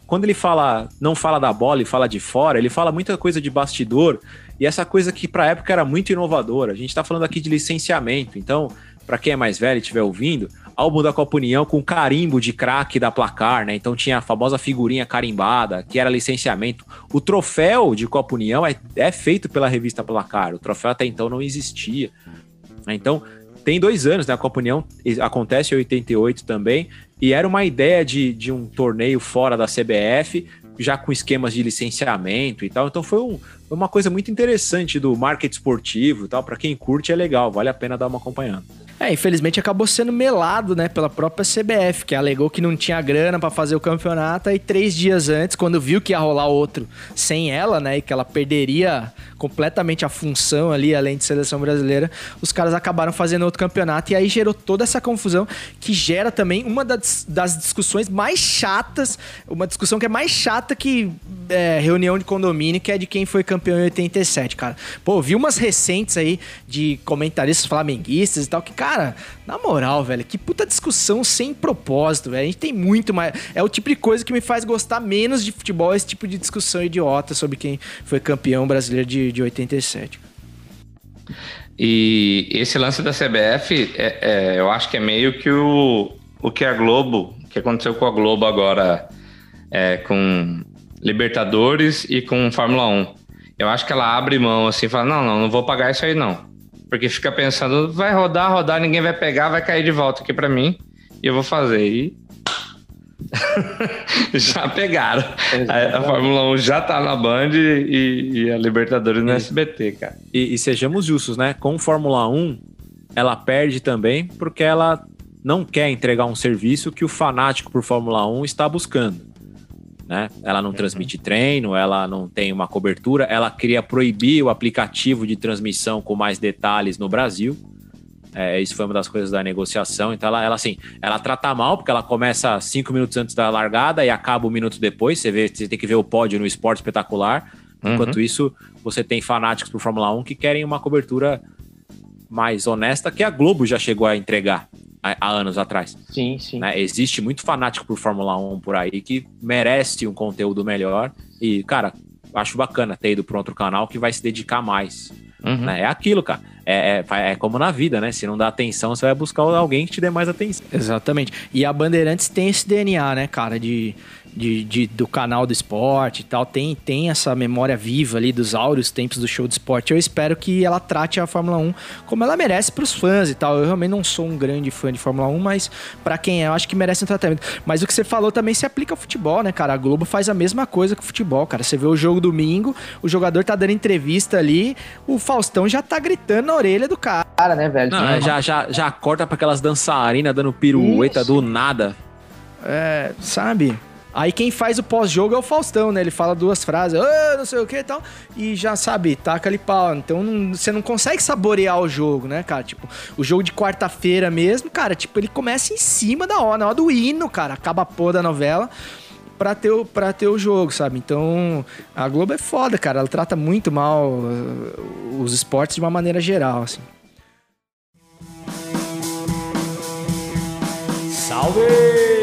Speaker 2: quando ele fala, não fala da bola e fala de fora, ele fala muita coisa de bastidor, e essa coisa que pra época era muito inovadora. A gente tá falando aqui de licenciamento, então, pra quem é mais velho e estiver ouvindo, álbum da Copa União com carimbo de craque da placar, né? Então tinha a famosa figurinha carimbada, que era licenciamento. O troféu de Copa União é, é feito pela revista Placar, o troféu até então não existia. Então, tem dois anos, né? A Copa União acontece em 88 também, e era uma ideia de, de um torneio fora da CBF, já com esquemas de licenciamento e tal. Então foi, um, foi uma coisa muito interessante do marketing esportivo e tal. Para quem curte é legal, vale a pena dar uma acompanhada.
Speaker 1: É, infelizmente acabou sendo melado, né, pela própria CBF, que alegou que não tinha grana pra fazer o campeonato e três dias antes, quando viu que ia rolar outro sem ela, né, e que ela perderia completamente a função ali, além de seleção brasileira, os caras acabaram fazendo outro campeonato e aí gerou toda essa confusão que gera também uma das, das discussões mais chatas, uma discussão que é mais chata que é, reunião de condomínio, que é de quem foi campeão em 87, cara. Pô, vi umas recentes aí de comentaristas flamenguistas e tal, que, cara, na moral, velho, que puta discussão sem propósito, velho. A gente tem muito mais. É o tipo de coisa que me faz gostar menos de futebol, esse tipo de discussão idiota sobre quem foi campeão brasileiro de, de 87.
Speaker 6: E esse lance da CBF, é, é, eu acho que é meio que o, o que a Globo, o que aconteceu com a Globo agora, é, com Libertadores e com Fórmula 1. Eu acho que ela abre mão assim fala: não, não, não vou pagar isso aí não. Porque fica pensando, vai rodar, rodar, ninguém vai pegar, vai cair de volta aqui pra mim e eu vou fazer. E já pegaram. A, a Fórmula 1 já tá na Band e, e a Libertadores no SBT, cara.
Speaker 2: E, e sejamos justos, né? Com Fórmula 1, ela perde também porque ela não quer entregar um serviço que o fanático por Fórmula 1 está buscando. Né? Ela não transmite treino, ela não tem uma cobertura, ela queria proibir o aplicativo de transmissão com mais detalhes no Brasil. É, isso foi uma das coisas da negociação. Então, ela, ela assim, ela trata mal, porque ela começa cinco minutos antes da largada e acaba um minuto depois. Você vê, você tem que ver o pódio no esporte espetacular.
Speaker 6: Uhum.
Speaker 2: Enquanto isso, você tem fanáticos por Fórmula 1 que querem uma cobertura mais honesta que a Globo já chegou a entregar há, anos atrás.
Speaker 7: Sim, sim.
Speaker 2: né? Existe muito fanático por Fórmula 1 por aí que merece um conteúdo melhor. E, cara, acho bacana ter ido para outro canal que vai se dedicar mais.
Speaker 6: Uhum.
Speaker 2: né? É aquilo, cara. É, é, é como na vida, né? Se não dá atenção, você vai buscar alguém que te dê mais atenção.
Speaker 1: Exatamente. E a Bandeirantes tem esse DNA, né, cara, de, de, de- do canal do esporte e tal. Tem, tem essa memória viva ali dos áureos tempos do show de esporte. Eu espero que ela trate a Fórmula 1 como ela merece pros fãs e tal. Eu realmente não sou um grande fã de Fórmula 1, mas pra quem é, eu acho que merece um tratamento. Mas o que você falou também se aplica ao futebol, né, cara? A Globo faz a mesma coisa que o futebol, cara. Você vê o jogo domingo, o jogador tá dando entrevista ali, o Faustão já tá gritando na orelha do cara.
Speaker 7: Cara, né, velho?
Speaker 2: Não, é, já, já, já corta pra aquelas dançarinas dando pirueta
Speaker 7: Isso.
Speaker 2: do nada.
Speaker 1: É, sabe? Aí quem faz o pós-jogo é o Faustão, né? Ele fala duas frases, ah, não sei o que e tal, e já sabe, taca ali pau. Então não- você não consegue saborear o jogo, né, cara? Tipo, o jogo de quarta-feira mesmo, cara, tipo, ele começa em cima da hora, na hora do hino, cara, acaba a porra da novela. Pra ter, o, pra ter o jogo, sabe? Então, a Globo é foda, cara. Ela trata muito mal uh, os esportes de uma maneira geral, assim. Salve!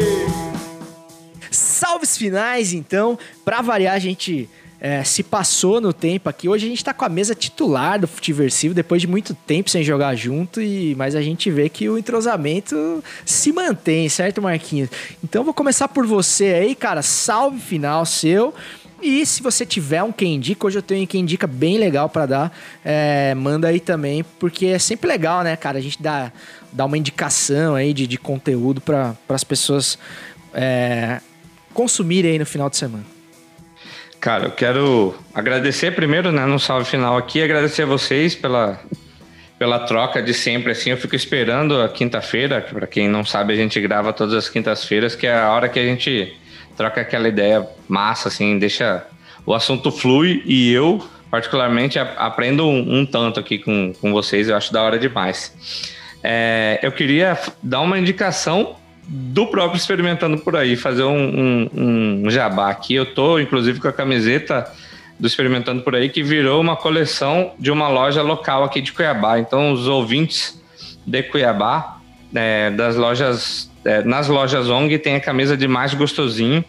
Speaker 1: Salves finais, então. Pra variar, a gente é, se passou no tempo aqui. Hoje a gente tá com a mesa titular do Futiversivo, depois de muito tempo sem jogar junto, e mas a gente vê que o entrosamento se mantém, certo, Marquinhos? Então vou começar por você aí, cara. Salve final seu. E se você tiver um quem indica, hoje eu tenho um quem indica bem legal pra dar, é, manda aí também, porque é sempre legal, né, cara? A gente dá, dá uma indicação aí de, de conteúdo para as pessoas é, consumirem aí no final de semana.
Speaker 6: Cara, eu quero agradecer primeiro, né, no salve final aqui, agradecer a vocês pela, pela troca de sempre, assim, eu fico esperando a quinta-feira, para quem não sabe, a gente grava todas as quintas-feiras, que é a hora que a gente troca aquela ideia massa, assim, deixa o assunto flui e eu, particularmente, aprendo um, um tanto aqui com, com vocês, eu acho da hora demais. É, eu queria dar uma indicação do próprio Experimentando por aí, fazer um, um, um jabá aqui. Eu tô, inclusive, com a camiseta do Experimentando por aí, que virou uma coleção de uma loja local aqui de Cuiabá. Então, os ouvintes de Cuiabá, é, das lojas, é, nas lojas ONG, tem a camisa de mais gostosinho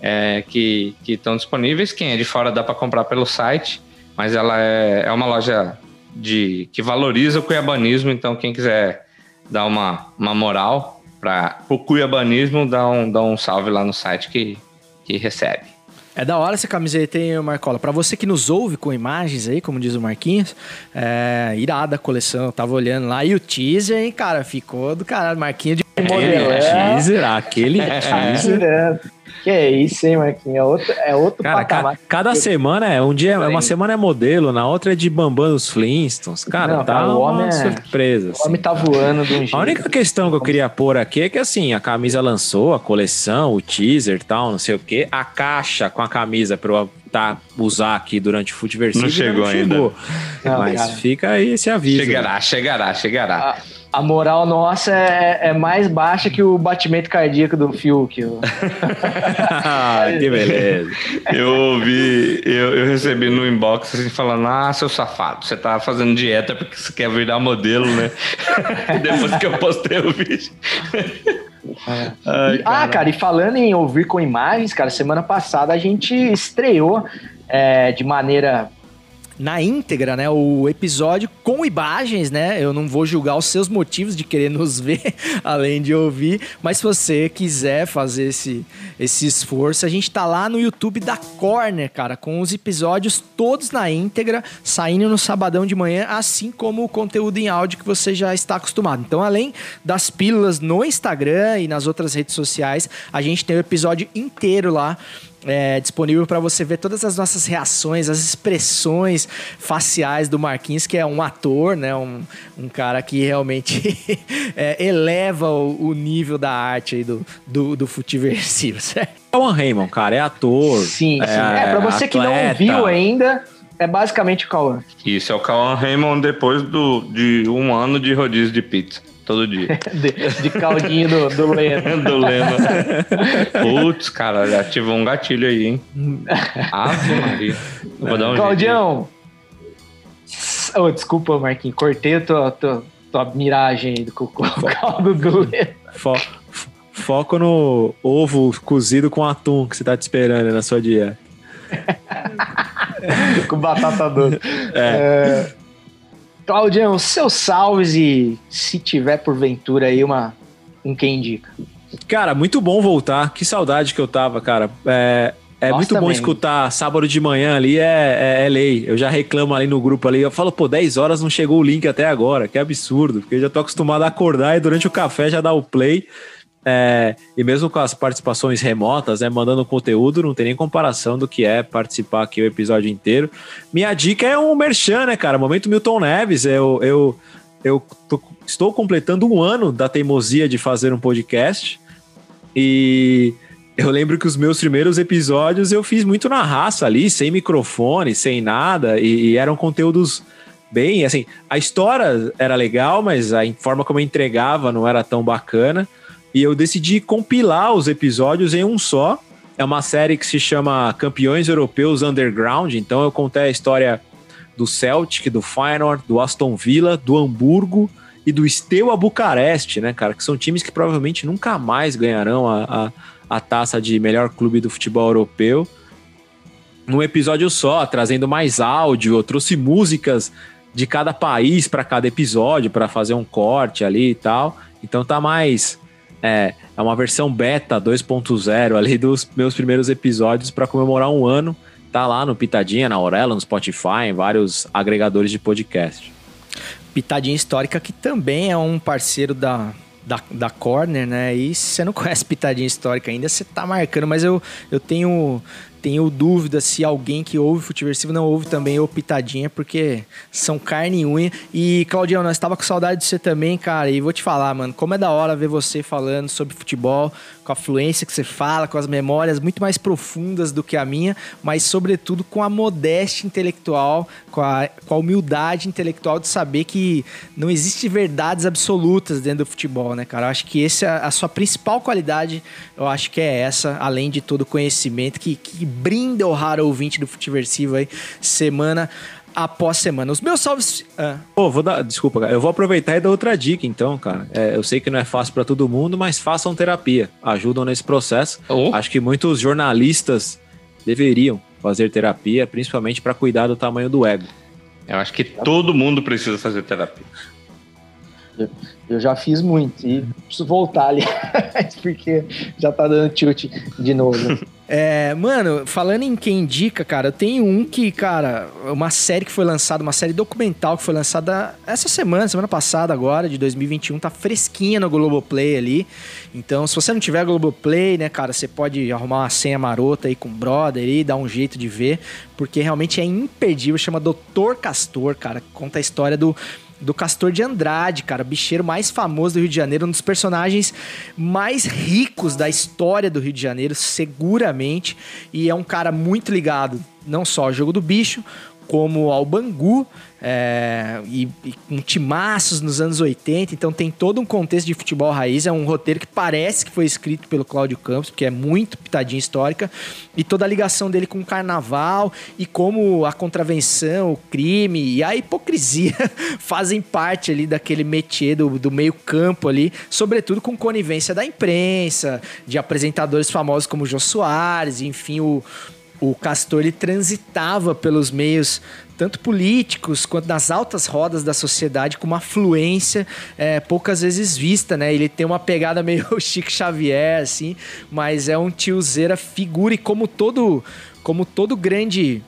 Speaker 6: é, que estão disponíveis. Quem é de fora dá para comprar pelo site, mas ela é, é uma loja de que valoriza o cuiabanismo. Então, quem quiser dar uma, uma moral para o cuiabanismo, dá um, dá um salve lá no site que, que recebe.
Speaker 1: É da hora essa camiseta, hein, Marcola? Pra você que nos ouve com imagens aí, como diz o Marquinhos, é irada a coleção. Eu tava olhando lá. E o teaser, hein, cara, ficou do caralho. Marquinhos de
Speaker 2: Aquele teaser, aquele teaser.
Speaker 7: É. Que é isso, hein, Marquinhos? É outro, é outro
Speaker 2: Cara, ca-
Speaker 7: patamar.
Speaker 2: cada semana é um dia, é uma semana é modelo, na outra é de Bambam dos Flintstones. Cara,
Speaker 7: Não,
Speaker 2: tá
Speaker 7: cara, o
Speaker 2: uma
Speaker 7: homem é-
Speaker 2: surpresa.
Speaker 7: O
Speaker 2: assim.
Speaker 7: homem tá voando de um jeito.
Speaker 2: A única questão que eu queria pôr aqui é que assim, a camisa lançou, a coleção, o teaser e tal, não sei o quê. A caixa com a camisa pra eu tá, usar aqui durante o Futiversivo
Speaker 6: Não chegou ainda.
Speaker 7: Não,
Speaker 2: Mas
Speaker 7: cara.
Speaker 2: fica aí esse aviso.
Speaker 6: Chegará, chegará, chegará.
Speaker 7: A moral nossa é, é mais baixa que o batimento cardíaco do Fiuk.
Speaker 2: Ah, que beleza.
Speaker 6: Eu ouvi, eu, eu recebi no inbox assim falando: Ah, seu safado, você tá fazendo dieta porque você quer virar modelo, né? Depois que eu postei o vídeo. Ai,
Speaker 7: ah, cara, e falando em ouvir com imagens, cara, semana passada a gente estreou é, de maneira
Speaker 1: na íntegra, né? O episódio com imagens, né? Eu não vou julgar os seus motivos de querer nos ver, além de ouvir. Mas se você quiser fazer esse, esse esforço, a gente tá lá no YouTube da Corner, cara, com os episódios todos na íntegra, saindo no sabadão de manhã, assim como o conteúdo em áudio que você já está acostumado. Então, além das pílulas no Instagram e nas outras redes sociais, a gente tem o episódio inteiro lá é, disponível para você ver todas as nossas reações, as expressões faciais do Marquinhos, que é um ator, né? Um, um cara que realmente é, eleva o, o nível da arte aí do, do, do futiversivo, certo?
Speaker 2: Alan Raymond, cara, é ator.
Speaker 7: Sim, sim. É, pra você que não
Speaker 2: atleta.
Speaker 7: viu ainda, é basicamente o Cauã.
Speaker 6: Isso é o Cauã Raymond depois do, de um ano de rodízio de pizza. Todo dia.
Speaker 7: De, de caldinho do, do Leno.
Speaker 6: do Leno. Putz, cara, já ativou um gatilho aí, hein? Ave Maria. Vou dar um
Speaker 7: Claudião. Oh, desculpa, Marquinhos. Cortei a tua, tua, tua miragem aí do o caldo do.
Speaker 2: Fo- fo- foco no ovo cozido com atum que você tá te esperando na sua dieta.
Speaker 7: com batata doce.
Speaker 2: É.
Speaker 7: É, Claudião, seus salves e se tiver porventura aí uma, um quem indica.
Speaker 2: Cara, muito bom voltar. Que saudade que eu tava, cara. É, é muito bom
Speaker 7: também.
Speaker 2: escutar sábado de manhã ali, é, é, é lei. Eu já reclamo ali no grupo ali. Eu falo, pô, 10 horas não chegou o link até agora. Que absurdo, porque eu já tô acostumado a acordar e durante o café já dar o play. É, e mesmo com as participações remotas, né, mandando conteúdo, não tem nem comparação do que é participar aqui o episódio inteiro. Minha dica é um merchan, né, cara? Momento Milton Neves. Eu, eu, eu tô- estou completando um ano da teimosia de fazer um podcast. E eu lembro que os meus primeiros episódios eu fiz muito na raça ali, sem microfone, sem nada, e, e eram conteúdos bem, assim, a história era legal, mas a forma como eu entregava não era tão bacana. E eu decidi compilar os episódios em um só. É uma série que se chama Campeões Europeus Underground, então eu contei a história do Celtic, do Feyenoord, do Aston Villa, do Hamburgo e do Steaua Bucareste, né, cara? Que são times que provavelmente nunca mais ganharão a, a, a taça de melhor clube do futebol europeu. Num episódio só, trazendo mais áudio, eu trouxe músicas de cada país para cada episódio, para fazer um corte ali e tal. Então tá mais. É, é uma versão beta 2.0 ali dos meus primeiros episódios para comemorar um ano. Tá lá no Pitadinha, na Aurela, no Spotify, em vários agregadores de podcast.
Speaker 1: Pitadinha Histórica, que também é um parceiro da, da, da Corner, né? E se você não conhece Pitadinha Histórica ainda, você tá marcando, mas eu, eu tenho, tenho dúvida se alguém que ouve Futiversivo não ouve também o Pitadinha, porque são carne e unha. E, Claudião, nós tava com saudade de você também, cara, e vou te falar, mano, como é da hora ver você falando sobre futebol, com a fluência que você fala, com as memórias muito mais profundas do que a minha, mas sobretudo com a modéstia intelectual, com a, com a humildade intelectual de saber que não existe verdades absolutas dentro do futebol, né, cara? Eu acho que essa é a sua principal qualidade, eu acho que é essa, além de todo o conhecimento que, que brinda o raro ouvinte do Futiversivo aí, semana após semana. Os meus salves... Ah.
Speaker 2: Pô, vou dar. Desculpa, cara. Eu vou aproveitar e dar outra dica, então, cara. É, eu sei que não é fácil para todo mundo, mas façam terapia. Ajudam nesse processo. Acho que muitos jornalistas deveriam fazer terapia, principalmente para cuidar do tamanho do ego.
Speaker 6: Eu acho que todo mundo precisa fazer terapia.
Speaker 7: Eu, eu já fiz muito e preciso voltar ali, porque já tá dando tilt de novo.
Speaker 1: É, mano, falando em quem indica, cara, eu tenho um que, cara, uma série que foi lançada, uma série documental que foi lançada essa semana, semana passada agora, de 2021, tá fresquinha no Globoplay ali. Então, se você não tiver Globoplay, né, cara, você pode arrumar uma senha marota aí com o brother aí, dar um jeito de ver, porque realmente é imperdível, chama Doutor Castor, cara, conta a história do do Castor de Andrade, cara, bicheiro mais famoso do Rio de Janeiro, um dos personagens mais ricos da história do Rio de Janeiro, seguramente, e é um cara muito ligado não só ao jogo do bicho, como ao Bangu, é, e, e com timaços nos anos 80, então tem todo um contexto de futebol raiz, é um roteiro que parece que foi escrito pelo Cláudio Campos, porque é muito pitadinha histórica, e toda a ligação dele com o carnaval, e como a contravenção, o crime e a hipocrisia fazem parte ali daquele métier do, do meio campo ali, sobretudo com conivência da imprensa, de apresentadores famosos como Jô Soares, enfim, o o Castor ele transitava pelos meios tanto políticos quanto nas altas rodas da sociedade com uma fluência é, poucas vezes vista, né? Ele tem uma pegada meio Chico Xavier, assim, mas é um tiozeira figura e como todo, como todo grande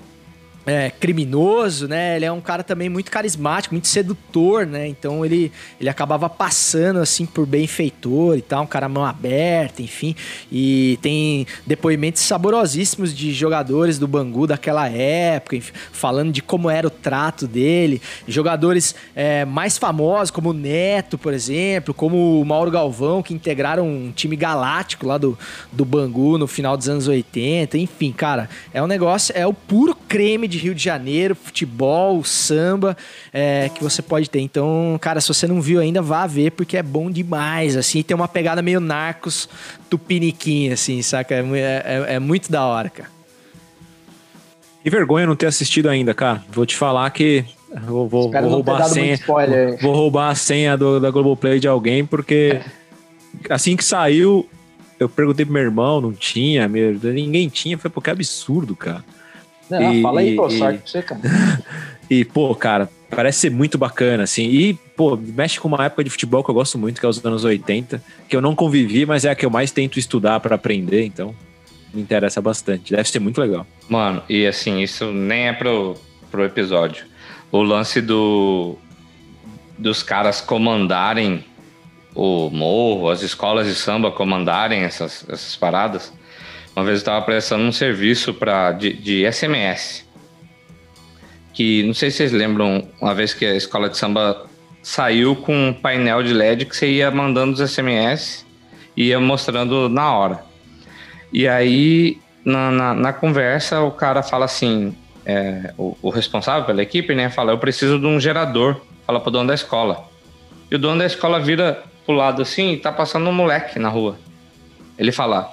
Speaker 1: é, criminoso, né? Ele é um cara também muito carismático, muito sedutor, né? Então ele, ele acabava passando assim por benfeitor e tal, um cara mão aberta, enfim. E tem depoimentos saborosíssimos de jogadores do Bangu daquela época, enfim, falando de como era o trato dele. Jogadores é, mais famosos, como o Neto, por exemplo, como o Mauro Galvão, que integraram um time galáctico lá do, do Bangu no final dos anos 80. Enfim, cara, é um negócio, é o puro creme de de Rio de Janeiro, futebol, samba, é, que você pode ter. Então, cara, se você não viu ainda, vá ver, porque é bom demais, assim. Tem uma pegada meio narcos, tupiniquim, assim, saca? É, é- é- é muito da hora, cara.
Speaker 2: Que vergonha não ter assistido ainda, cara. Vou te falar que vou, vou, vou roubar a senha. Vou roubar a senha do, da Globoplay de alguém, porque assim que saiu, eu perguntei pro meu irmão, não tinha, meu, ninguém tinha. Eu falei, pô, que absurdo, cara.
Speaker 7: Não,
Speaker 2: E-
Speaker 7: fala aí, pô,
Speaker 2: e-
Speaker 7: sorte pra você, cara.
Speaker 2: E, pô, cara, parece ser muito bacana, assim. E, pô, mexe com uma época de futebol que eu gosto muito, que é os anos 80, que eu não convivi, mas é a que eu mais tento estudar pra aprender, então me interessa bastante. Deve ser muito legal.
Speaker 6: Mano, e assim, isso nem é pro, pro episódio. O lance do dos caras comandarem o morro, as escolas de samba comandarem essas, essas paradas. Uma vez eu estava prestando um serviço pra, de, de SMS. Que não sei se vocês lembram, uma vez que a escola de samba saiu com um painel de LED que você ia mandando os SMS e ia mostrando na hora. E aí, na, na, na conversa, o cara fala assim: é, o, o responsável pela equipe, né? Fala, eu preciso de um gerador. Fala pro dono da escola. E o dono da escola vira pro lado assim e tá passando um moleque na rua. Ele fala: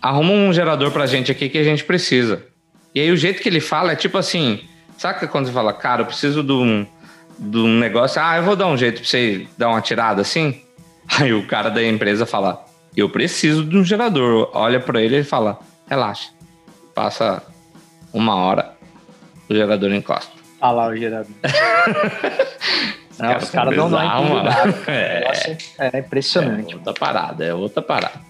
Speaker 6: arruma um gerador pra gente aqui que a gente precisa. E aí o jeito que ele fala é tipo assim: saca quando você fala, cara, eu preciso de um, de um negócio, ah, eu vou dar um jeito pra você dar uma tirada assim? Aí o cara da empresa fala: eu preciso de um gerador. Olha pra ele e fala: relaxa. Passa uma hora, o gerador encosta.
Speaker 7: Ah lá o gerador. Não, os caras não dão intimidade.
Speaker 6: É.
Speaker 7: É impressionante.
Speaker 6: É outra parada, é outra parada.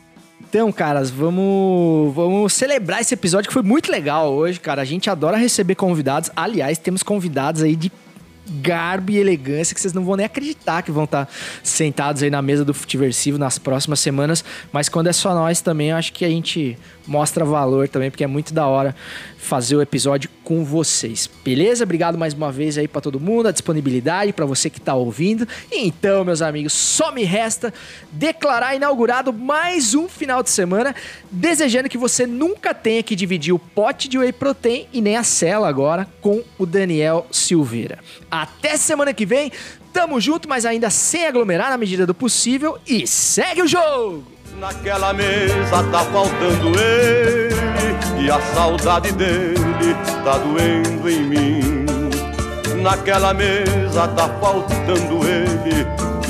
Speaker 1: Então, caras, vamos, vamos celebrar esse episódio que foi muito legal hoje, cara. A gente adora receber convidados. Aliás, temos convidados aí de garbo e elegância que vocês não vão nem acreditar que vão estar sentados aí na mesa do Futiversivo nas próximas semanas. Mas quando é só nós também, eu acho que a gente mostra valor também, porque é muito da hora fazer o episódio com vocês. Beleza? Obrigado mais uma vez aí pra todo mundo, a disponibilidade para você que tá ouvindo. Então, meus amigos, só me resta declarar inaugurado mais um final de semana, desejando que você nunca tenha que dividir o pote de whey protein e nem a cela agora com o Daniel Silveira. Até semana que vem. Tamo junto, mas ainda sem aglomerar na medida do possível e segue o jogo.
Speaker 9: Naquela mesa tá faltando ele e a saudade dele tá doendo em mim. Naquela mesa tá faltando ele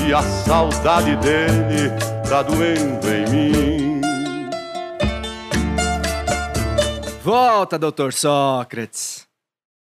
Speaker 9: e a saudade dele tá doendo em mim.
Speaker 1: Volta, doutor Sócrates.